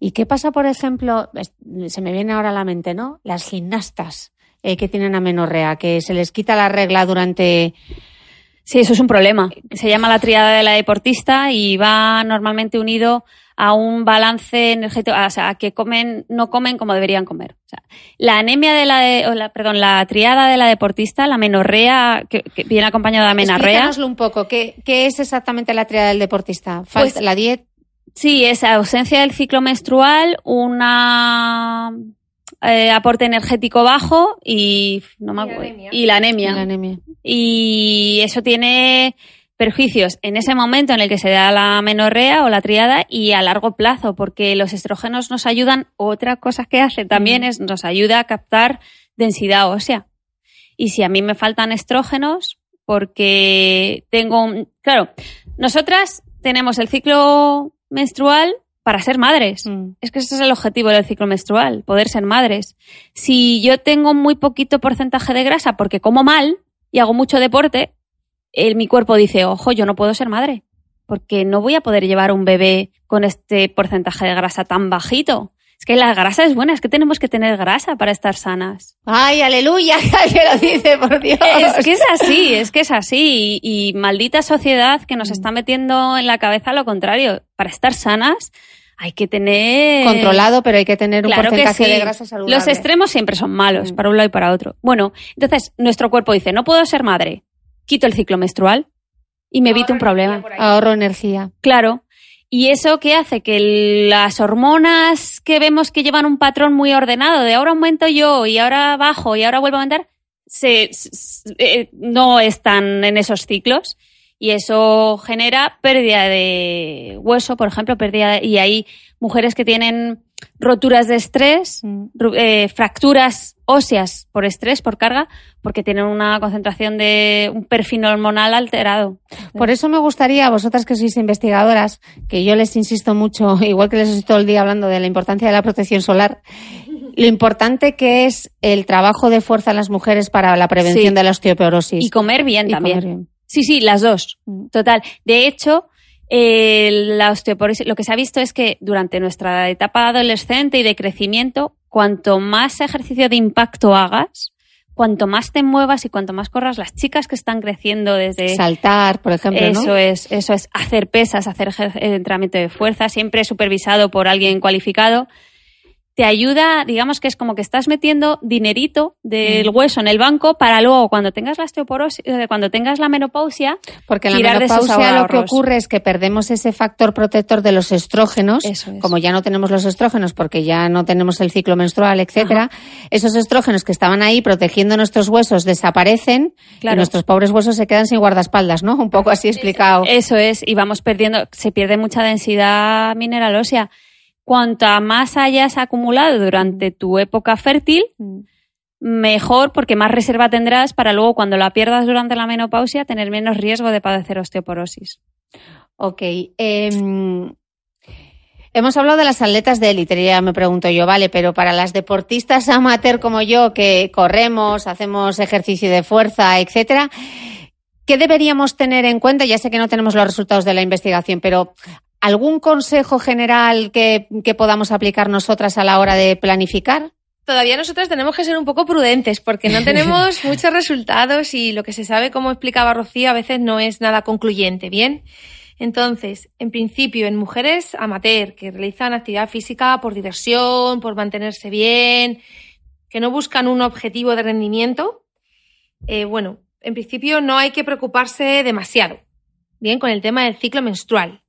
¿Y qué pasa, por ejemplo, se me viene ahora a la mente, ¿no? Las gimnastas eh, que tienen amenorrea, que se les quita la regla durante... Sí, eso es un problema. Se llama la triada de la deportista y va normalmente unido a un balance energético, o sea, a que comen, no comen como deberían comer. O sea, la anemia de la, o la, perdón, la triada de la deportista, la menorrea, que, viene acompañada de amenorrea. Explícanoslo un poco, ¿qué, ¿qué, es exactamente la triada del deportista? Pues, ¿La dieta? Sí, es ausencia del ciclo menstrual, una eh, aporte energético bajo y no me y la anemia. Y la anemia. Y eso tiene perjuicios en ese momento en el que se da la menorrea o la triada y a largo plazo, porque los estrógenos nos ayudan, otra cosa que hace también mm. es nos ayuda a captar densidad ósea. Y si a mí me faltan estrógenos, porque tengo, claro, nosotras tenemos el ciclo menstrual para ser madres. Mm. Es que ese es el objetivo del ciclo menstrual, poder ser madres. Si yo tengo muy poquito porcentaje de grasa porque como mal y hago mucho deporte, el, mi cuerpo dice, ojo, yo no puedo ser madre, porque no voy a poder llevar un bebé con este porcentaje de grasa tan bajito. Es que la grasa es buena, es que tenemos que tener grasa para estar sanas. ¡Ay, aleluya! Que lo dice, por Dios. Es que es así, es que es así. Y, maldita sociedad que nos está metiendo en la cabeza lo contrario. Para estar sanas hay que tener... Controlado, pero hay que tener un porcentaje de grasa saludable. Los extremos siempre son malos, mm. para un lado y para otro. Bueno, entonces nuestro cuerpo dice, no puedo ser madre quito el ciclo menstrual y me evito un problema. Ahorro energía. Claro. Y eso que hace que las hormonas que vemos que llevan un patrón muy ordenado, de ahora aumento yo y ahora bajo y ahora vuelvo a aumentar, se, eh, no están en esos ciclos y eso genera pérdida de hueso, por ejemplo, pérdida y hay mujeres que tienen roturas de estrés, mm. eh, fracturas óseas por estrés, por carga, porque tienen una concentración de un perfil hormonal alterado. Por eso me gustaría, vosotras que sois investigadoras, que yo les insisto mucho, igual que les estoy todo el día hablando de la importancia de la protección solar, lo importante que es el trabajo de fuerza en las mujeres para la prevención de la osteoporosis. Y comer bien también. Sí, sí, las dos. Mm. Total. De hecho, eh, la osteoporosis, lo que se ha visto es que durante nuestra etapa adolescente y de crecimiento, cuanto más ejercicio de impacto hagas, cuanto más te muevas y cuanto más corras, las chicas que están creciendo desde... Saltar, por ejemplo, Eso es, eso es hacer pesas, hacer entrenamiento de fuerza, siempre supervisado por alguien cualificado te ayuda, digamos que es como que estás metiendo dinerito del hueso en el banco para luego cuando tengas la osteoporosis, eh, cuando tengas la menopausia, porque la menopausia lo que ocurre es que perdemos ese factor protector de los estrógenos, como ya no tenemos los estrógenos porque ya no tenemos el ciclo menstrual, etcétera, esos estrógenos que estaban ahí protegiendo nuestros huesos desaparecen y nuestros pobres huesos se quedan sin guardaespaldas, ¿no? Un poco así explicado. Eso es, y vamos perdiendo, se pierde mucha densidad mineral ósea cuanta más hayas acumulado durante tu época fértil, mm. mejor porque más reserva tendrás para luego cuando la pierdas durante la menopausia tener menos riesgo de padecer osteoporosis. Ok. Em, hemos hablado de las atletas de élite, ya me pregunto yo, vale, pero para las deportistas amateur como yo, que corremos, hacemos ejercicio de fuerza, etcétera, ¿qué deberíamos tener en cuenta? Ya sé que no tenemos los resultados de la investigación, pero ¿Algún consejo general que, podamos aplicar nosotras a la hora de planificar? Todavía nosotras tenemos que ser un poco prudentes porque no tenemos muchos resultados y lo que se sabe, como explicaba Rocío, a veces no es nada concluyente, ¿bien? Entonces, en principio, en mujeres amateur que realizan actividad física por diversión, por mantenerse bien, que no buscan un objetivo de rendimiento, eh, bueno, en principio no hay que preocuparse demasiado, bien, con el tema del ciclo menstrual.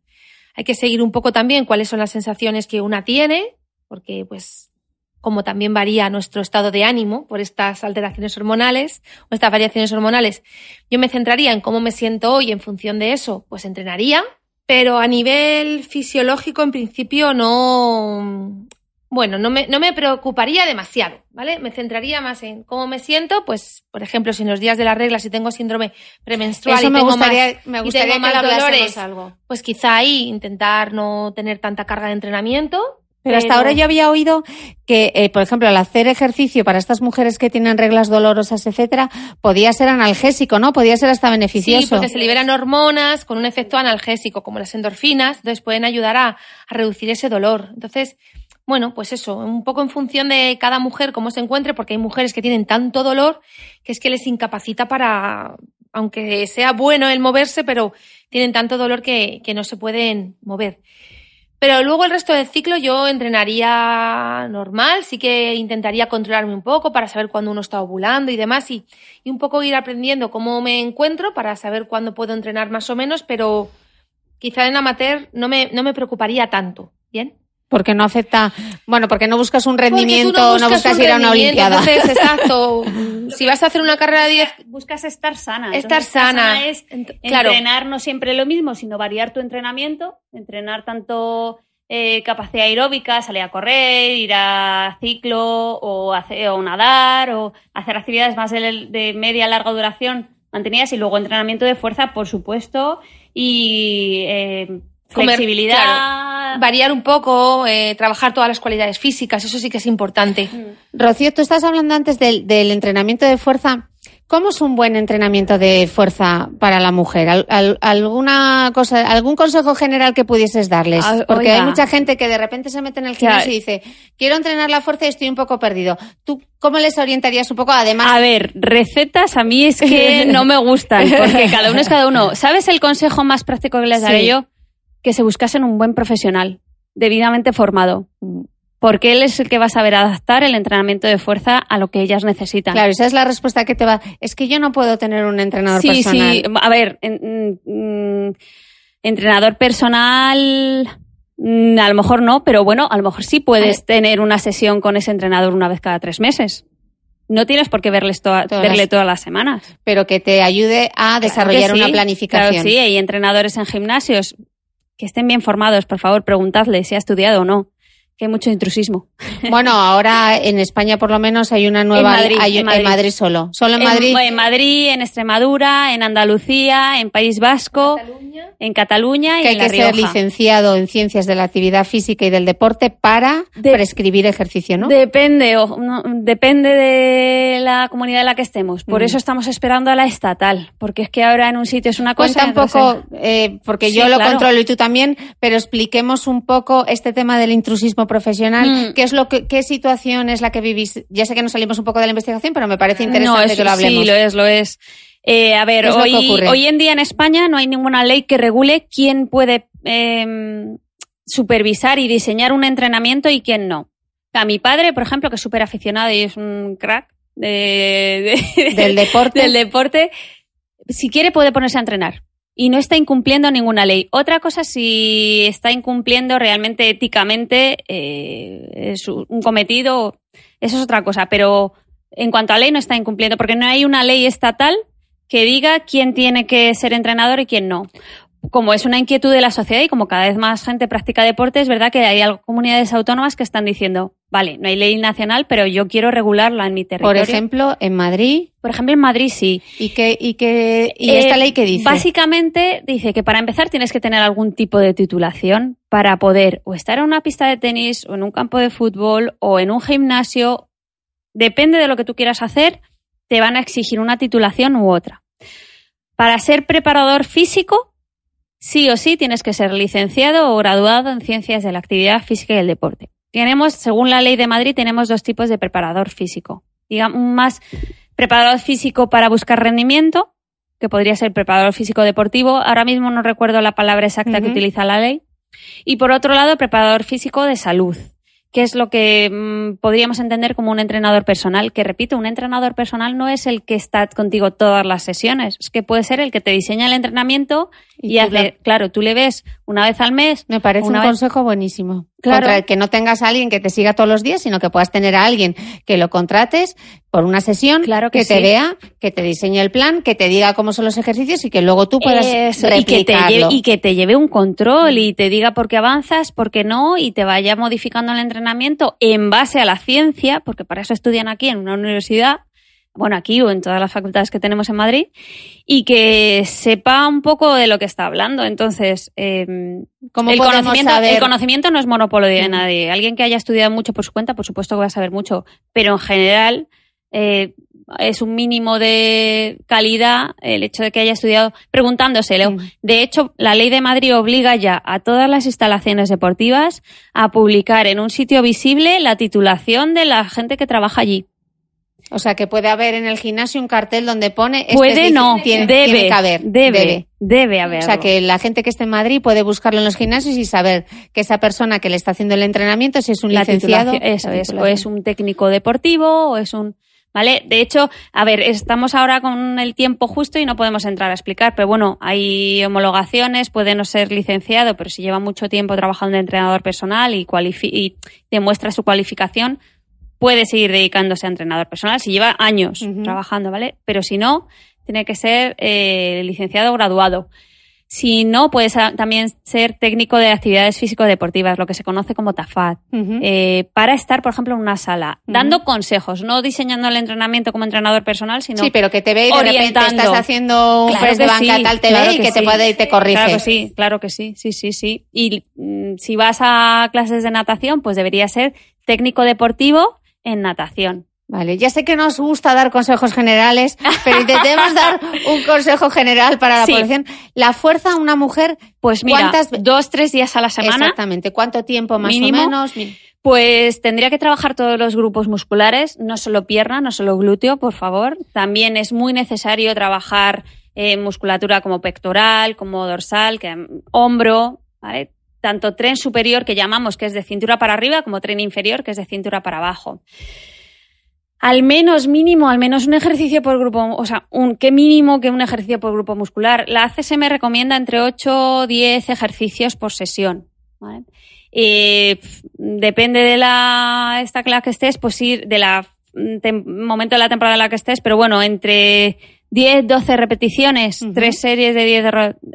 Hay que seguir un poco también cuáles son las sensaciones que una tiene, porque pues como también varía nuestro estado de ánimo por estas alteraciones hormonales o estas variaciones hormonales, yo me centraría en cómo me siento hoy en función de eso, pues entrenaría, pero a nivel fisiológico en principio no, bueno, no me, no me, preocuparía demasiado, ¿vale? Me centraría más en cómo me siento, pues, por ejemplo, si en los días de la regla, si tengo síndrome premenstrual y, me tengo gustaría, me gustaría dolores, algo. pues quizá ahí intentar no tener tanta carga de entrenamiento, Pero, hasta ahora yo había oído que, eh, por ejemplo, al hacer ejercicio para estas mujeres que tienen reglas dolorosas, etcétera, podía ser analgésico, ¿no? Podía ser hasta beneficioso. Sí, porque se liberan hormonas con un efecto analgésico, como las endorfinas, entonces pueden ayudar a, a reducir ese dolor. Entonces, bueno, pues eso, un poco en función de cada mujer, cómo se encuentre, porque hay mujeres que tienen tanto dolor que es que les incapacita para, aunque sea bueno el moverse, pero tienen tanto dolor que, no se pueden mover. Pero luego el resto del ciclo yo entrenaría normal, sí que intentaría controlarme un poco para saber cuándo uno está ovulando y demás y, y un poco ir aprendiendo cómo me encuentro para saber cuándo puedo entrenar más o menos, pero quizá en amateur no me, no me preocuparía tanto, ¿bien? Porque no afecta, bueno, porque no buscas un rendimiento, no buscas, no buscas un ir a una olimpiada. Entonces, exacto, si vas a hacer una carrera de 10, Buscas estar sana. Estar Entonces, sana. es claro. entrenar no siempre lo mismo, sino variar tu entrenamiento, entrenar tanto eh, capacidad aeróbica, salir a correr, ir a ciclo o, hacer, o nadar o hacer actividades más de, de media larga duración mantenidas y luego entrenamiento de fuerza, por supuesto, y eh, Comer, flexibilidad. claro. variar un poco, eh, trabajar todas las cualidades físicas, eso sí que es importante. Rocío, tú estás hablando antes del, del entrenamiento de fuerza. ¿Cómo es un buen entrenamiento de fuerza para la mujer? ¿Al- al- ¿Alguna cosa, algún consejo general que pudieses darles? Ah, Porque oiga. hay mucha gente que de repente se mete en el Claro. gimnasio y dice, quiero entrenar la fuerza y estoy un poco perdido. ¿Tú cómo les orientarías un poco? Además, A ver, recetas a mí es que no me gustan, porque cada uno es cada uno. ¿Sabes el consejo más práctico que les daré Sí. yo? Que se buscasen un buen profesional, debidamente formado. Porque él es el que va a saber adaptar el entrenamiento de fuerza a lo que ellas necesitan. claro, esa es la respuesta que te va. Es que yo no puedo tener un entrenador sí, personal. sí. A ver, en- mm, entrenador personal, mm, a lo mejor no, pero bueno, a lo mejor sí puedes tener una sesión con ese entrenador una vez cada tres meses. No tienes por qué verles toda- Todas verle las- todas las semanas. Pero que te ayude a desarrollar Claro una sí, planificación. Claro, sí, hay entrenadores en gimnasios que estén bien formados, por favor, preguntadle si ha estudiado o no, que hay mucho intrusismo. Bueno, ahora en España por lo menos hay una nueva. Madrid, hay- en Madrid. solo. Solo en Madrid. En, Madrid, en Extremadura, en Andalucía, en País Vasco, en Cataluña y que hay en La que ser licenciado en ciencias de la actividad física y del deporte para De- prescribir ejercicio, ¿no? Depende, o- no, depende de la comunidad en la que estemos. Por Mm. eso estamos esperando a la estatal, porque es que ahora en un sitio es una cosa. Cuenta un en poco, eh, porque Sí, yo lo claro. controlo y tú también, pero expliquemos un poco este tema del intrusismo profesional. Mm. ¿Qué es lo que, qué situación es la que vivís? Ya sé que nos salimos un poco de la investigación, pero me parece No, interesante es- que lo hablemos. Sí, lo es, lo es. Eh, a ver, ¿Qué es lo que hoy, hoy en día en España no hay ninguna ley que regule quién puede eh, supervisar y diseñar un entrenamiento y quién no. A mi padre, por ejemplo, que es súper aficionado y es un crack de- de- Del deporte. del deporte, si quiere puede ponerse a entrenar. Y no está incumpliendo ninguna ley. Otra cosa, si está incumpliendo realmente éticamente eh, es un cometido, eso es otra cosa. Pero en cuanto a ley no está incumpliendo, porque no hay una ley estatal que diga quién tiene que ser entrenador y quién no. Como es una inquietud de la sociedad y como cada vez más gente practica deporte, es verdad que hay comunidades autónomas que están diciendo, vale, no hay ley nacional, pero yo quiero regularla en mi Por territorio. ejemplo, en Madrid. Por ejemplo, en Madrid sí. ¿Y, qué, y, qué, y Eh, esta ley qué dice? Básicamente dice que para empezar tienes que tener algún tipo de titulación para poder o estar en una pista de tenis o en un campo de fútbol o en un gimnasio. Depende de lo que tú quieras hacer, te van a exigir una titulación u otra. Para ser preparador físico, sí o sí tienes que ser licenciado o graduado en ciencias de la actividad física y el deporte. Tenemos, según la ley de Madrid, tenemos dos tipos de preparador físico. Digamos, más preparador físico para buscar rendimiento, que podría ser preparador físico deportivo. Ahora mismo no recuerdo la palabra exacta que utiliza la ley. Y por otro lado, preparador físico de salud, que es lo que mm, podríamos entender como un entrenador personal. Que repito, un entrenador personal no es el que está contigo todas las sesiones, es que puede ser el que te diseña el entrenamiento y, claro, tú le ves una vez al mes. Me parece un vez- consejo buenísimo. Claro. Contra el que no tengas a alguien que te siga todos los días, sino que puedas tener a alguien que lo contrates por una sesión, Claro que te sí. vea, que te diseñe el plan, que te diga cómo son los ejercicios y que luego tú puedas Eso, y, que te replicarlo. lleve, y que te lleve un control y te diga por qué avanzas, por qué no, y te vaya modificando el entrenamiento en base a la ciencia, porque para eso estudian aquí en una universidad, bueno, aquí o en todas las facultades que tenemos en Madrid, y que sepa un poco de lo que está hablando. Entonces, eh, el, conocimiento, el conocimiento no es monopolio de mm. nadie. Alguien que haya estudiado mucho por su cuenta, por supuesto que va a saber mucho, pero en general eh, es un mínimo de calidad el hecho de que haya estudiado preguntándose. Mm. De hecho, la ley de Madrid obliga ya a todas las instalaciones deportivas a publicar en un sitio visible la titulación de la gente que trabaja allí. O sea, que puede haber en el gimnasio un cartel donde pone... Este puede, no, tiene, debe, que haber. Debe, debe, haber. O sea, que la gente que esté en Madrid puede buscarlo en los gimnasios y saber que esa persona que le está haciendo el entrenamiento, si es un licenciado... Eso es, o es un técnico deportivo, o es un... ¿Vale? De hecho, a ver, estamos ahora con el tiempo justo y no podemos entrar a explicar, pero bueno, hay homologaciones, puede no ser licenciado, pero si lleva mucho tiempo trabajando de entrenador personal y, y demuestra su cualificación, puede seguir dedicándose a entrenador personal si lleva años trabajando, ¿vale? Pero si no, tiene que ser eh, licenciado o graduado. Si no, puede también ser técnico de actividades físico-deportivas, lo que se conoce como TAFAT, eh, para estar, por ejemplo, en una sala, dando consejos, no diseñando el entrenamiento como entrenador personal, sino Sí, pero que te ve y de repente estás haciendo un press de banca tal, te ve y que, te puede y te corrige. Claro que sí, claro que sí, sí, sí, sí. Y mm, si vas a clases de natación, pues debería ser técnico deportivo en natación. Vale, ya sé que nos gusta dar consejos generales, pero intentemos dar un consejo general para la población. La fuerza a una mujer, pues mira, dos, tres días a la semana. Exactamente. ¿Cuánto tiempo más o menos? Pues tendría que trabajar todos los grupos musculares, no solo pierna, no solo glúteo, por favor. También es muy necesario trabajar eh, musculatura como pectoral, como dorsal, que, hombro, ¿vale? tanto tren superior que llamamos que es de cintura para arriba como tren inferior que es de cintura para abajo. Al menos mínimo, al menos un ejercicio por grupo, o sea, un, ¿qué mínimo que un ejercicio por grupo muscular? La ACSM recomienda entre 8 o 10 ejercicios por sesión. depende de la esta clase que estés, pues ir de la momento de la temporada en la que estés, pero bueno, entre 10, 12 repeticiones, tres series de 10,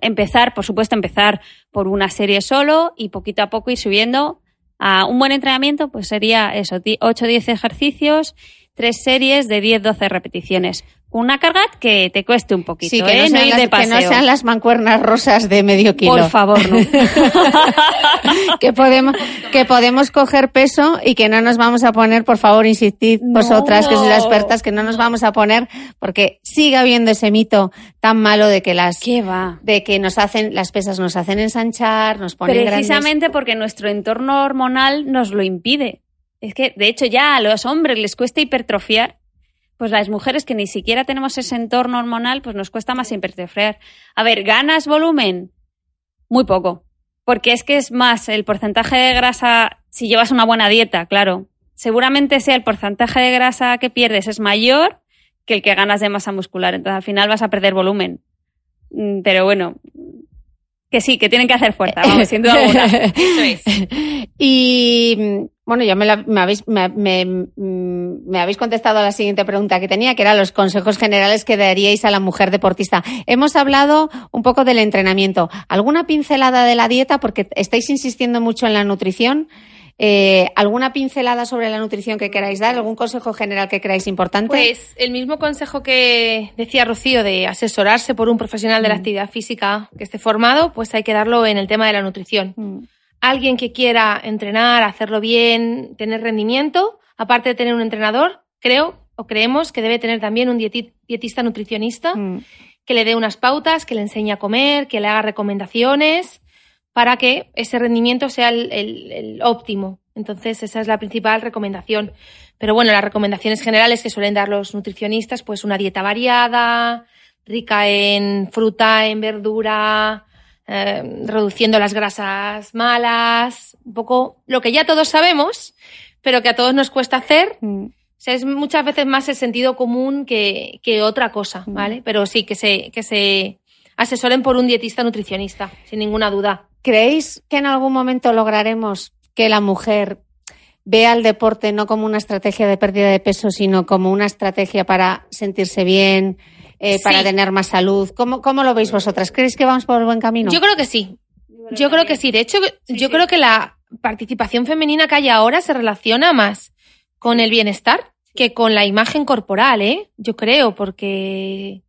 empezar, por supuesto, empezar por una serie solo y poquito a poco ir subiendo a un buen entrenamiento, pues sería eso, 8, 10 ejercicios, tres series de 10, 12 repeticiones una carga que te cueste un poquito, sí, que, ¿eh? no sean las, que no sean las mancuernas rosas de medio kilo. Por favor, no. que podemos que podemos coger peso y que no nos vamos a poner, por favor, insistid vosotras que sois las expertas, que no nos vamos a poner porque sigue habiendo ese mito tan malo de que las ¿Qué va? de que nos hacen las pesas nos hacen ensanchar, nos ponen Precisamente porque nuestro entorno hormonal nos lo impide. Es que, de hecho, ya a los hombres les cuesta hipertrofiar pues las mujeres que ni siquiera tenemos ese entorno hormonal, pues nos cuesta más hipertrofiar. A ver, ¿ganas volumen? Muy poco. Porque es que es más el porcentaje de grasa, si llevas una buena dieta, claro. Seguramente sea el porcentaje de grasa que pierdes es mayor que el que ganas de masa muscular. Entonces al final vas a perder volumen. Mm, pero bueno, que sí, que tienen que hacer fuerza, vamos, sin duda alguna. Y bueno, ya me, habéis, me, habéis contestado a la siguiente pregunta que tenía, que eran los consejos generales que daríais a la mujer deportista. Hemos hablado un poco del entrenamiento. ¿Alguna pincelada de la dieta? Porque estáis insistiendo mucho en la nutrición. Eh, ¿Alguna pincelada sobre la nutrición que queráis dar? ¿Algún consejo general que creáis importante? Pues el mismo consejo que decía Rocío de asesorarse por un profesional de la mm. actividad física que esté formado, pues hay que darlo en el tema de la nutrición. Mm. Alguien que quiera entrenar, hacerlo bien, tener rendimiento, aparte de tener un entrenador, creo o creemos que debe tener también un dietista nutricionista mm. que le dé unas pautas, que le enseñe a comer, que le haga recomendaciones para que ese rendimiento sea el, óptimo. Entonces, esa es la principal recomendación. Pero bueno, las recomendaciones generales que suelen dar los nutricionistas, pues una dieta variada, rica en fruta, en verdura, eh, reduciendo las grasas malas, un poco lo que ya todos sabemos, pero que a todos nos cuesta hacer. Mm. es muchas veces más el sentido común que, que otra cosa, mm. ¿vale? Pero sí, que se, que se asesoren por un dietista nutricionista, sin ninguna duda. ¿Creéis que en algún momento lograremos que la mujer vea el deporte no como una estrategia de pérdida de peso, sino como una estrategia para sentirse bien, eh, para tener más salud? ¿Cómo, ¿Cómo, lo veis vosotras? ¿Creéis que vamos por el buen camino? Yo creo que sí. Yo creo que sí. De hecho, yo creo que la participación femenina que hay ahora se relaciona más con el bienestar que con la imagen corporal, ¿eh? Yo creo, porque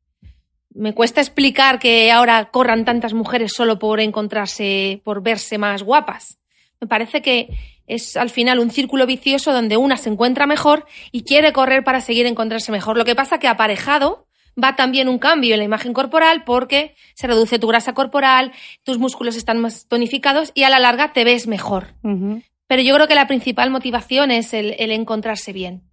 me cuesta explicar que ahora corran tantas mujeres solo por encontrarse, por verse más guapas. Me parece que es al final un círculo vicioso donde una se encuentra mejor y quiere correr para seguir encontrarse mejor. Lo que pasa que aparejado va también un cambio en la imagen corporal porque se reduce tu grasa corporal, tus músculos están más tonificados y a la larga te ves mejor. Pero yo creo que la principal motivación es el, encontrarse bien.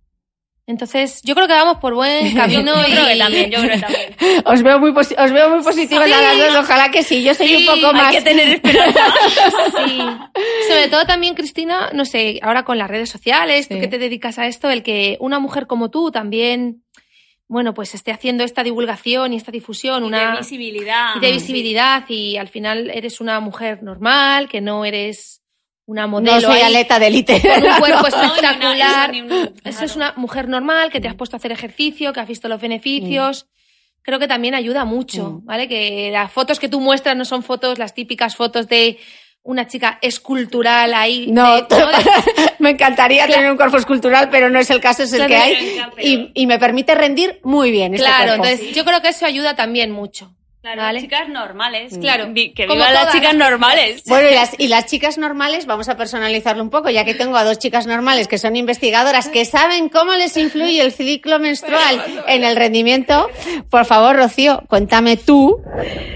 Entonces, yo creo que vamos por buen camino. yo creo que también, yo creo que también. Os veo muy, os veo muy positivas las dos, ojalá que sí. Yo soy un poco más... hay que tener esperanza. sí. Sobre todo también, Cristina, no sé, ahora con las redes sociales, tú que te dedicas a esto, el que una mujer como tú también bueno, pues esté haciendo esta divulgación y esta difusión, una de visibilidad. Y de visibilidad y al final eres una mujer normal, que no eres una modelo. No soy aleta de élite. Con un cuerpo espectacular. Esa es una mujer normal que te has puesto a hacer ejercicio, que has visto los beneficios. Mm. Creo que también ayuda mucho, mm. ¿vale? Que las fotos que tú muestras no son fotos, las típicas fotos de una chica escultural ahí. No, me encantaría tener un cuerpo escultural, pero no es el caso, es el que hay. Y, me permite rendir muy bien. Este claro, entonces yo creo que eso ayuda también mucho. Claro, chicas normales. Mm. Claro, que vivan las chicas normales. Bueno, y las, y las chicas normales, vamos a personalizarlo un poco, ya que tengo a dos chicas normales que son investigadoras, que saben cómo les influye el ciclo menstrual en el rendimiento. Por favor, Rocío, cuéntame tú.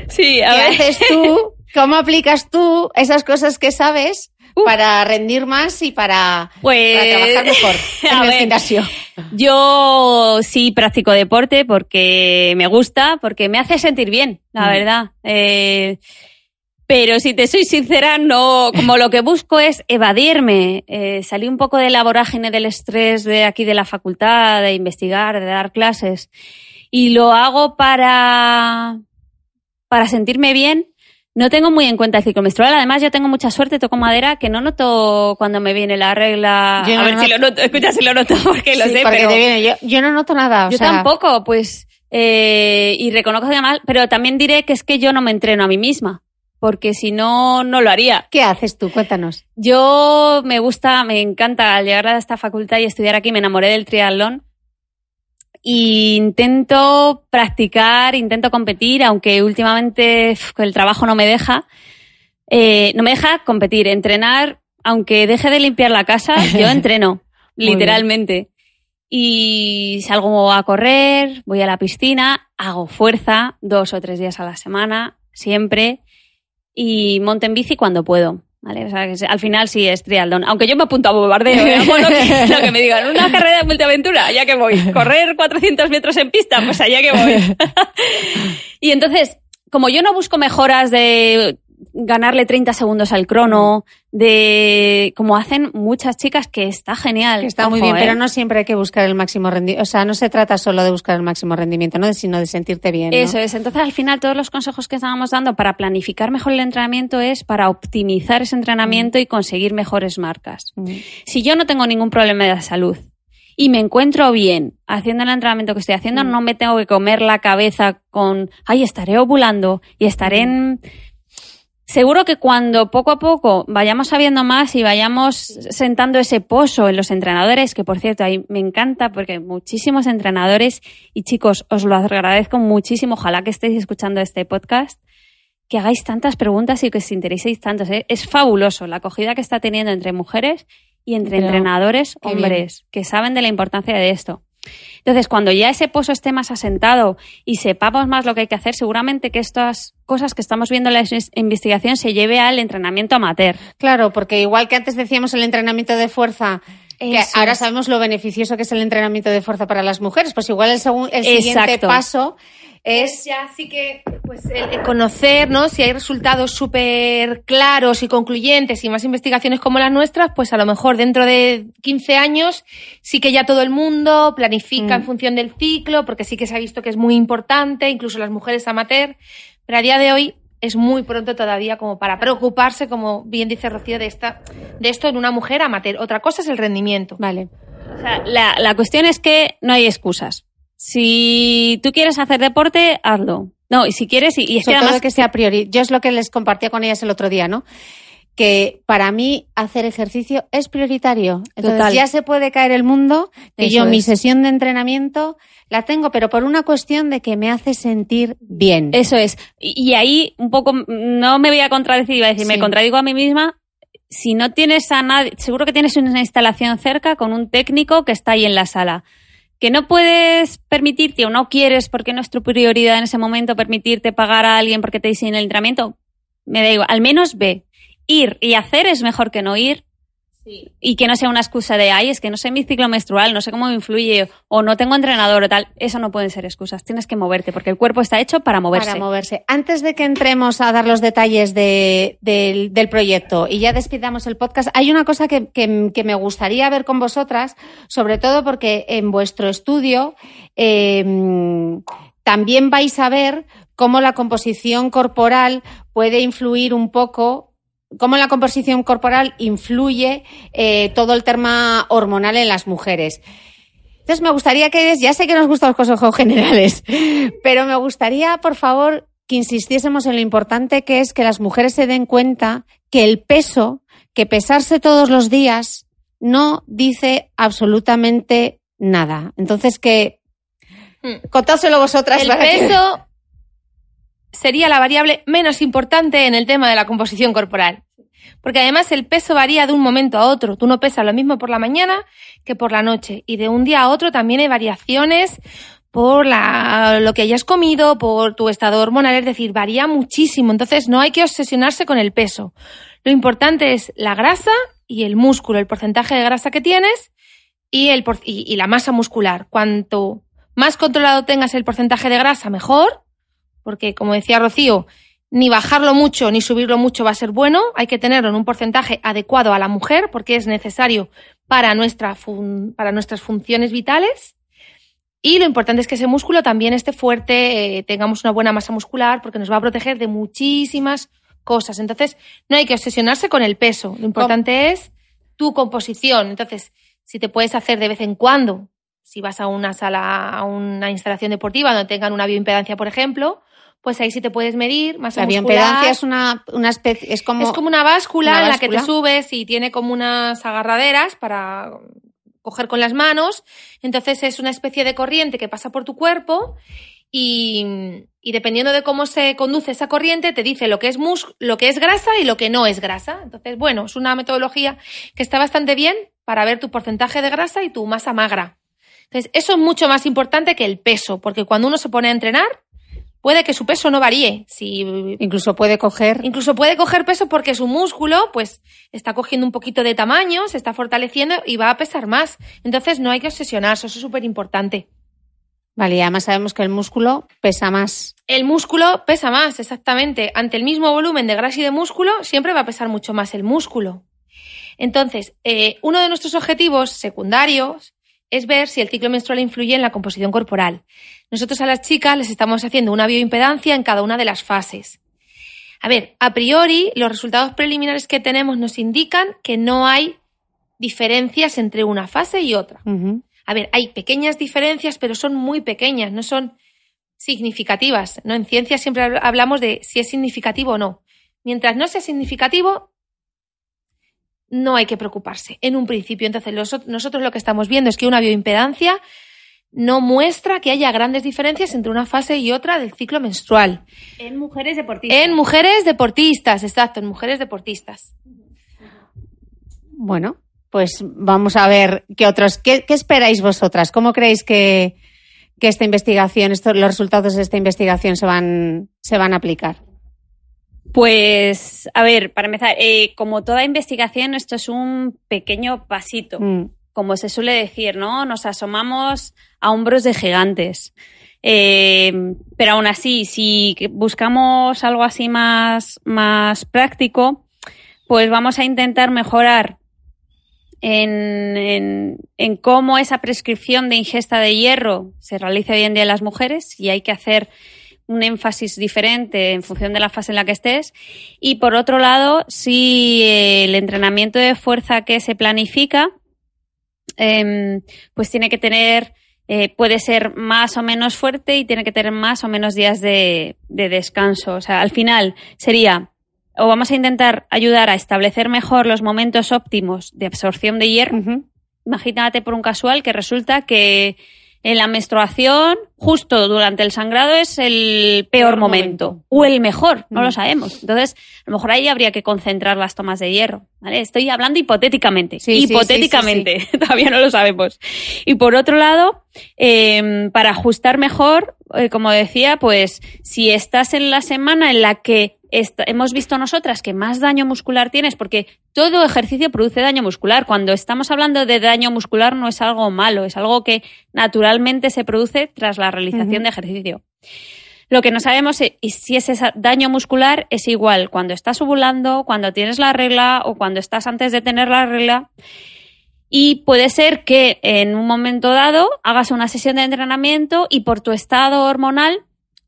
Sí, a ¿Qué haces tú ¿Cómo aplicas tú esas cosas que sabes para rendir más y para, pues, trabajar mejor en el gimnasio? Yo sí practico deporte porque me gusta, porque me hace sentir bien, la mm. verdad. Eh, pero si te soy sincera, no, como lo que busco es evadirme, eh, salir un poco de la vorágine del estrés de aquí de la facultad, de investigar, de dar clases. Y lo hago para, para sentirme bien no tengo muy en cuenta el ciclo menstrual. Además, yo tengo mucha suerte, toco madera, que no noto cuando me viene la regla. a ver si lo noto, escucha si lo noto, porque lo sé, pero... Yo, no noto nada. yo tampoco, pues, eh, y reconozco además, pero también diré que es que yo no me entreno a mí misma. Porque si no, no lo haría. ¿Qué haces tú? Cuéntanos. Yo me gusta, me encanta al llegar a esta facultad y estudiar aquí, me enamoré del triatlón intento practicar, intento competir, aunque últimamente el trabajo no me deja. Eh, no me deja competir, entrenar, aunque deje de limpiar la casa, yo entreno, literalmente. Y salgo a correr, voy a la piscina, hago fuerza dos o tres días a la semana, siempre, y monto en bici cuando puedo. ¿Vale? O sea, que al final sí es trialdón. Aunque yo me apunto a bombardeo, ¿eh? bueno, que, lo que me digan, una carrera de multiaventura, ya que voy. Correr 400 metros en pista, pues allá que voy. y entonces, como yo no busco mejoras de ganarle 30 segundos al crono, de como hacen muchas chicas, que está genial. está muy bien, pero ¿eh? no siempre hay que buscar el máximo rendimiento. O sea, no se trata solo de buscar el máximo rendimiento, ¿no? sino de sentirte bien. Eso es. Entonces, al final, todos los consejos que estábamos dando para planificar mejor el entrenamiento es para optimizar ese entrenamiento y conseguir mejores marcas. Si yo no tengo ningún problema de salud, y me encuentro bien haciendo el entrenamiento que estoy haciendo, no me tengo que comer la cabeza con, ay, estaré ovulando y estaré en Seguro que cuando poco a poco vayamos sabiendo más y vayamos sentando ese pozo en los entrenadores, que por cierto, ahí me encanta porque muchísimos entrenadores y chicos, os lo agradezco muchísimo, ojalá que estéis escuchando este podcast, que hagáis tantas preguntas y que os intereséis tanto. ¿eh? Es fabuloso la acogida que está teniendo entre mujeres y entre entrenadores hombres que saben de la importancia de esto. Entonces, cuando ya ese pozo esté más asentado y sepamos más lo que hay que hacer, seguramente que estas cosas que estamos viendo en la investigación se lleve al entrenamiento amateur. Claro, porque igual que antes decíamos el entrenamiento de fuerza, que ahora sabemos lo beneficioso que es el entrenamiento de fuerza para las mujeres, pues igual el, el siguiente paso es ya sí que pues el, conocer, ¿no? Si hay resultados súper claros y concluyentes y más investigaciones como las nuestras, pues a lo mejor dentro de 15 años sí que ya todo el mundo planifica en mm. función del ciclo, porque sí que se ha visto que es muy importante, incluso las mujeres amateur, pero a día de hoy es muy pronto todavía como para preocuparse, como bien dice Rocío, de, esta, de esto en una mujer amateur. Otra cosa es el rendimiento. Vale. O sea, la, la cuestión es que no hay excusas. Si tú quieres hacer deporte, hazlo. No, y si quieres, y, y es que además... que sea priori. Yo es lo que les compartía con ellas el otro día, ¿no? Que para mí hacer ejercicio es prioritario. Entonces ya se puede caer el mundo que yo mi sesión de entrenamiento la tengo, pero por una cuestión de que me hace sentir bien. Eso es. Y ahí un poco, no me voy a contradecir, iba a decir, me contradigo a mí misma. Si no tienes a nadie, seguro que tienes una instalación cerca con un técnico que está ahí en la sala que no puedes permitirte o no quieres, porque no es tu prioridad en ese momento, permitirte pagar a alguien porque te dicen el entrenamiento, me da igual, al menos ve. Ir y hacer es mejor que no ir y que no sea una excusa de, ay, es que no sé mi ciclo menstrual, no sé cómo me influye, o no tengo entrenador o tal. Eso no pueden ser excusas. Tienes que moverte, porque el cuerpo está hecho para moverse. Para moverse. Antes de que entremos a dar los detalles del, proyecto y ya despidamos el podcast, hay una cosa que, me gustaría ver con vosotras, sobre todo porque en vuestro estudio em, también vais a ver cómo la composición corporal puede influir un poco cómo la composición corporal influye eh, todo el tema hormonal en las mujeres. Entonces me gustaría que, ya sé que nos gustan los consejos generales, pero me gustaría, por favor, que insistiésemos en lo importante que es que las mujeres se den cuenta que el peso, que pesarse todos los días, no dice absolutamente nada. Entonces que hmm. contádselo vosotras. El peso sería la variable menos importante en el tema de la composición corporal. Porque además el peso varía de un momento a otro. Tú no pesas lo mismo por la mañana que por la noche. Y de un día a otro también hay variaciones por la, lo que hayas comido, por tu estado hormonal, es decir, varía muchísimo. Entonces no hay que obsesionarse con el peso. Lo importante es la grasa y el músculo, el porcentaje de grasa que tienes y, la masa muscular. Cuanto más controlado tengas el porcentaje de grasa, mejor porque como decía Rocío, ni bajarlo mucho ni subirlo mucho va a ser bueno, hay que tenerlo en un porcentaje adecuado a la mujer porque es necesario para, nuestra para nuestras funciones vitales. Y lo importante es que ese músculo también esté fuerte, eh, tengamos una buena masa muscular porque nos va a proteger de muchísimas cosas. Entonces, no hay que obsesionarse con el peso, lo importante es tu composición. Entonces, si te puedes hacer de vez en cuando, si vas a una sala, a una instalación deportiva donde tengan una bioimpedancia, por ejemplo, pues ahí sí te puedes medir más La bioimpedancia es una, una especie, es como... Es como una báscula, en la que te subes y tiene como unas agarraderas para coger con las manos. Entonces es una especie de corriente que pasa por tu cuerpo y, y dependiendo de cómo se conduce esa corriente te dice lo que es mus lo que es grasa y lo que no es grasa. Entonces, bueno, es una metodología que está bastante bien para ver tu porcentaje de grasa y tu masa magra. Entonces, eso es mucho más importante que el peso, porque cuando uno se pone a entrenar, puede que su peso no varíe. Si, incluso puede coger. Incluso puede coger peso porque su músculo, pues, está cogiendo un poquito de tamaño, se está fortaleciendo y va a pesar más. Entonces no hay que obsesionarse, eso es súper importante. Vale, y además sabemos que el músculo pesa más. El músculo pesa más, exactamente. Ante el mismo volumen de grasa y de músculo, siempre va a pesar mucho más el músculo. Entonces, eh, uno de nuestros objetivos secundarios es ver si el ciclo menstrual influye en la composición corporal. Nosotros a las chicas les estamos haciendo una bioimpedancia en cada una de las fases. A ver, a priori, los resultados preliminares que tenemos nos indican que no hay diferencias entre una fase y otra. A ver, hay pequeñas diferencias, pero son muy pequeñas, no son significativas. ¿no? En ciencia siempre hablamos de si es significativo o no. Mientras no sea significativo, no hay que preocuparse en un principio. Entonces, nosotros lo que estamos viendo es que una bioimpedancia no muestra que haya grandes diferencias entre una fase y otra del ciclo menstrual. En mujeres deportistas. En mujeres deportistas, exacto, en mujeres deportistas. Bueno, pues vamos a ver qué otros, qué, esperáis vosotras, cómo creéis que, que esta investigación, estos, los resultados de esta investigación se van, se van a aplicar. Pues, a ver, para empezar, eh, como toda investigación, esto es un pequeño pasito, mm. como se suele decir, ¿no? Nos asomamos a hombros de gigantes. Eh, pero aún así, si buscamos algo así más, más práctico, pues vamos a intentar mejorar en, en, en, cómo esa prescripción de ingesta de hierro se realiza hoy en día en las mujeres y hay que hacer un énfasis diferente en función de la fase en la que estés. Y por otro lado, si el entrenamiento de fuerza que se planifica, em, pues tiene que tener, eh, puede ser más o menos fuerte y tiene que tener más o menos días de, de descanso. O sea, al final sería o vamos a intentar ayudar a establecer mejor los momentos óptimos de absorción de hierro. Imagínate por un casual que resulta que en la menstruación, justo durante el sangrado, es el peor, momento. O el mejor, no lo sabemos. Entonces, a lo mejor ahí habría que concentrar las tomas de hierro. ¿vale? Estoy hablando hipotéticamente. hipotéticamente, todavía no lo sabemos. Y por otro lado, em, para ajustar mejor, eh, como decía, pues si estás en la semana en la que hemos visto nosotras que más daño muscular tienes, porque todo ejercicio produce daño muscular. Cuando estamos hablando de daño muscular no es algo malo, es algo que naturalmente se produce tras la realización de ejercicio. Lo que no sabemos es si ese daño muscular es igual cuando estás ovulando, cuando tienes la regla o cuando estás antes de tener la regla. Y puede ser que en un momento dado hagas una sesión de entrenamiento y por tu estado hormonal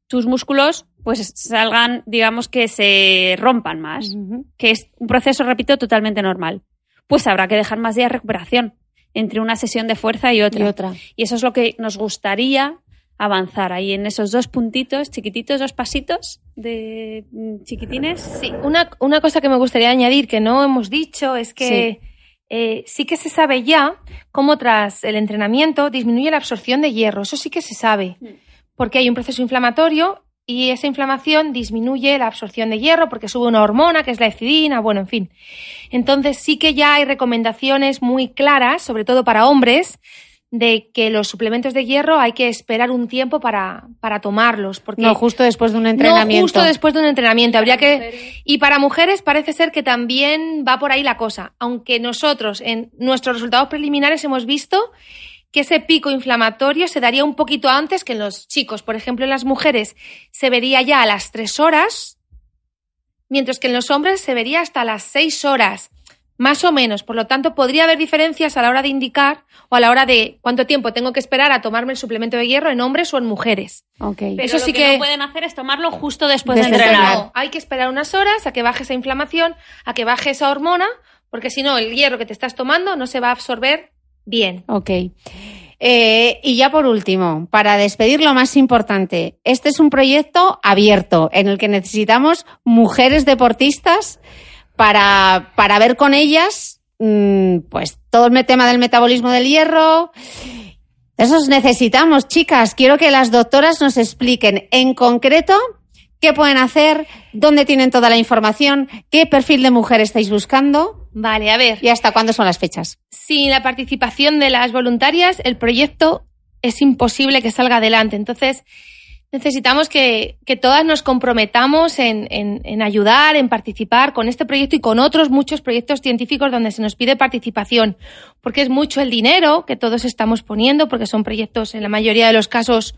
tus músculos pues salgan, digamos que se rompan más, que es un proceso, repito, totalmente normal. Pues habrá que dejar más días de recuperación entre una sesión de fuerza y otra. Y otra. Y eso es lo que nos gustaría avanzar ahí en esos dos puntitos chiquititos, dos pasitos de mm, chiquitines. Sí, una, una cosa que me gustaría añadir que no hemos dicho es que sí. Eh, sí que se sabe ya cómo tras el entrenamiento disminuye la absorción de hierro. Eso sí que se sabe. Porque hay un proceso inflamatorio y esa inflamación disminuye la absorción de hierro porque sube una hormona que es la ecidina, bueno, en fin. Entonces sí que ya hay recomendaciones muy claras, sobre todo para hombres, de que los suplementos de hierro hay que esperar un tiempo para, para tomarlos. Porque no, justo después de un entrenamiento. No, justo después de un entrenamiento. Habría que. Y para mujeres parece ser que también va por ahí la cosa. Aunque nosotros en nuestros resultados preliminares hemos visto que ese pico inflamatorio se daría un poquito antes que en los chicos. Por ejemplo, en las mujeres se vería ya a las tres horas, mientras que en los hombres se vería hasta las seis horas, más o menos. Por lo tanto, podría haber diferencias a la hora de indicar o a la hora de cuánto tiempo tengo que esperar a tomarme el suplemento de hierro en hombres o en mujeres. Okay. Pero Eso sí lo que, que, no pueden hacer es tomarlo justo después de, de entrenar. No, hay que esperar unas horas a que baje esa inflamación, a que baje esa hormona, porque si no, el hierro que te estás tomando no se va a absorber bien. Ok. Eh, y ya por último, para despedir lo más importante, este es un proyecto abierto en el que necesitamos mujeres deportistas para, para ver con ellas mmm, pues todo el tema del metabolismo del hierro. Esos necesitamos, chicas. Quiero que las doctoras nos expliquen en concreto qué pueden hacer, dónde tienen toda la información, qué perfil de mujer estáis buscando. Vale, a ver. ¿Y hasta cuándo son las fechas? Sin la participación de las voluntarias, el proyecto es imposible que salga adelante. Entonces, necesitamos que, que todas nos comprometamos en, en, en, ayudar, en participar con este proyecto y con otros muchos proyectos científicos donde se nos pide participación, porque es mucho el dinero que todos estamos poniendo, porque son proyectos en la mayoría de los casos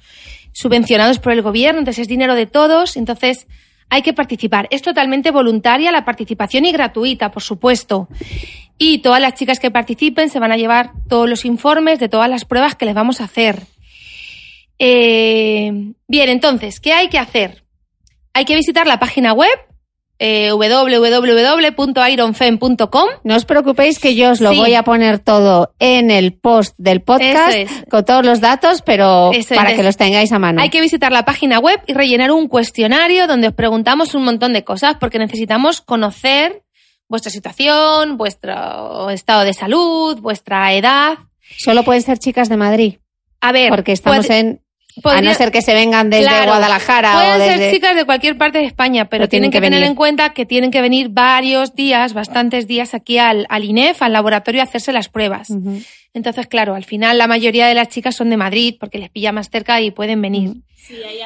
subvencionados por el gobierno, entonces es dinero de todos, entonces hay que participar. Es totalmente voluntaria la participación y gratuita, por supuesto. Y todas las chicas que participen se van a llevar todos los informes de todas las pruebas que les vamos a hacer. Eh, bien, entonces, ¿qué hay que hacer? Hay que visitar la página web eh, www.ironfem.com. No os preocupéis que yo os lo sí. voy a poner todo en el post del podcast es. con todos los datos, pero Eso para es. que los tengáis a mano. Hay que visitar la página web y rellenar un cuestionario donde os preguntamos un montón de cosas porque necesitamos conocer vuestra situación, vuestro estado de salud, vuestra edad. Solo pueden ser chicas de Madrid. A ver, porque estamos puede, en Podría, a no ser que se vengan desde claro, Guadalajara pueden o desde... ser chicas de cualquier parte de España, pero, pero tienen, que, que tener en cuenta que tienen que venir varios días, bastantes días aquí al, al INEF, al laboratorio, a hacerse las pruebas. Uh -huh. Entonces, claro, al final la mayoría de las chicas son de Madrid porque les pilla más cerca y pueden venir. Sí, hay,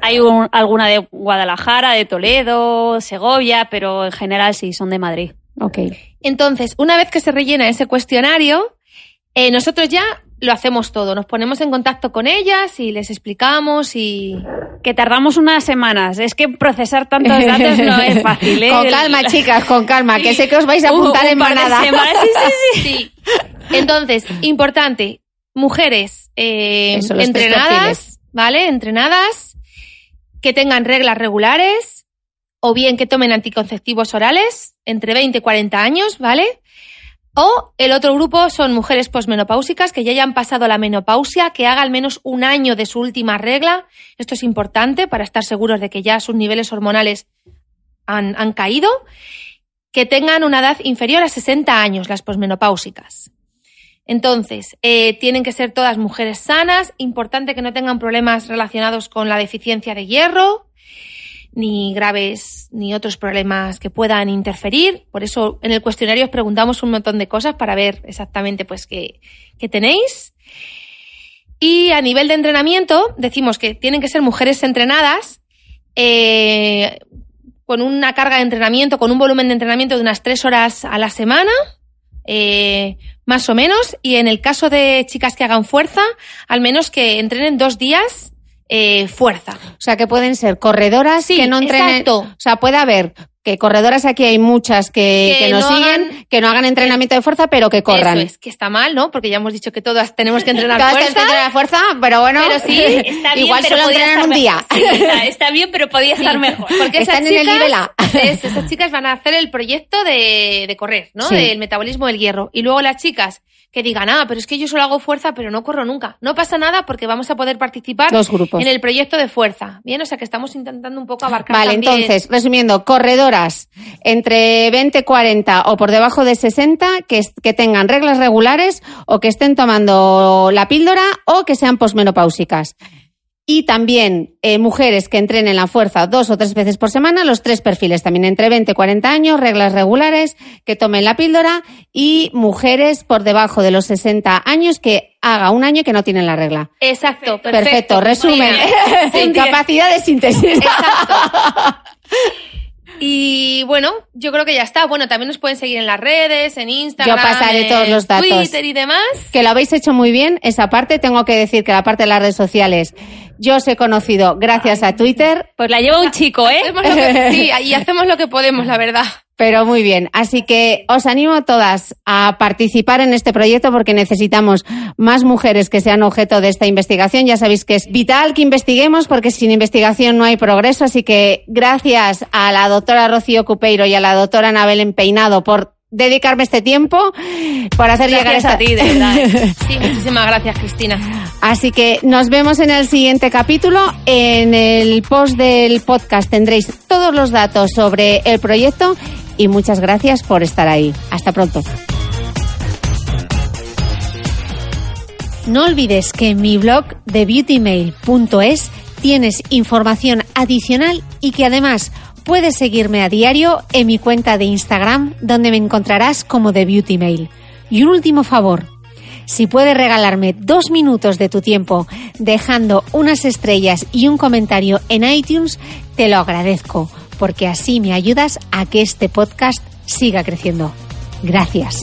hay un, alguna de Guadalajara, de Toledo, Segovia, pero en general sí, son de Madrid. Ok. Entonces, una vez que se rellena ese cuestionario, eh, nosotros ya lo hacemos todo. Nos ponemos en contacto con ellas y les explicamos y... Que tardamos unas semanas. Es que procesar tantos datos no es fácil, ¿eh? Con calma, chicas, con calma, que sé que os vais a apuntar un, un en manada. Sí, sí, sí, sí. Entonces, importante, mujeres eh, Eso, entrenadas, ¿vale? Entrenadas, que tengan reglas regulares o bien que tomen anticonceptivos orales entre 20 y 40 años, ¿vale? O el otro grupo son mujeres posmenopáusicas que ya hayan pasado la menopausia, que haga al menos un año de su última regla. Esto es importante para estar seguros de que ya sus niveles hormonales han, han caído, que tengan una edad inferior a 60 años, las posmenopáusicas. Entonces, eh, tienen que ser todas mujeres sanas, importante que no tengan problemas relacionados con la deficiencia de hierro, ni graves, ni otros problemas que puedan interferir. Por eso en el cuestionario os preguntamos un montón de cosas para ver exactamente pues qué, qué tenéis. Y a nivel de entrenamiento, decimos que tienen que ser mujeres entrenadas, eh, con una carga de entrenamiento, con un volumen de entrenamiento de unas tres horas a la semana, eh, más o menos. Y en el caso de chicas que hagan fuerza, al menos que entrenen dos días eh, fuerza. O sea, que pueden ser corredoras Sí, que no entrenen. exacto. O sea, puede haber que corredoras aquí hay muchas que, Que que nos no siguen, hagan- que no hagan entrenamiento de fuerza, pero que corran. Eso es, que está mal, ¿no? Porque ya hemos dicho que todas tenemos que entrenar Todas fuerza. tienen que entrenar fuerza, pero bueno, Pero sí, Está bien, igual pero solo entrenan un día. Sí, está, está bien, pero podría estar mejor. Porque esas Están en el chicas, nivel A. es- esas chicas van a hacer el proyecto de, de correr, ¿no? Del metabolismo del hierro. Y luego las chicas que digan, ah, pero es que yo solo hago fuerza, pero no corro nunca. No pasa nada porque vamos a poder participar grupos. en el proyecto de fuerza. Bien, o sea que estamos intentando un poco abarcar Vale, también- entonces, resumiendo, corredoras entre 20, 40 o por debajo de 60 que, que tengan reglas regulares o que estén tomando la píldora o que sean posmenopáusicas. Y también eh, mujeres que entrenen la fuerza dos o tres veces por semana, los tres perfiles también entre 20 y 40 años, reglas regulares, que tomen la píldora y mujeres por debajo de los 60 años que haga un año que no tienen la regla. Exacto, perfecto. Perfecto, resumen. Sí. Capacidad de síntesis. Exacto. Y bueno, yo creo que ya está. Bueno, también nos pueden seguir en las redes, en Instagram, Yo pasaré en todos los datos. Twitter y demás. que lo habéis hecho muy bien. Esa parte tengo que decir que la parte de las redes sociales yo os he conocido gracias a Twitter, Pues la lleva un chico, ¿eh? Hacemos lo que- sí, y hacemos lo que podemos, la verdad. Pero muy bien. Así que os animo a todas a participar en este proyecto porque necesitamos más mujeres que sean objeto de esta investigación. Ya sabéis que es vital que investiguemos porque sin investigación no hay progreso. Así que gracias a la doctora Rocío Cupeiro y a la doctora Anabel Empeinado por dedicarme este tiempo, por hacer llegar esta... a ti, de verdad. ¿eh? Sí, muchísimas gracias, Cristina. Así que nos vemos en el siguiente capítulo. En el post del podcast tendréis todos los datos sobre el proyecto y muchas gracias por estar ahí. Hasta pronto. No olvides que en mi blog de beautymail.es tienes información adicional y que además puedes seguirme a diario en mi cuenta de Instagram donde me encontrarás como The Beauty Mail. Y un último favor, si puedes regalarme dos minutos de tu tiempo dejando unas estrellas y un comentario en iTunes, te lo agradezco, porque así me ayudas a que este podcast siga creciendo. Gracias.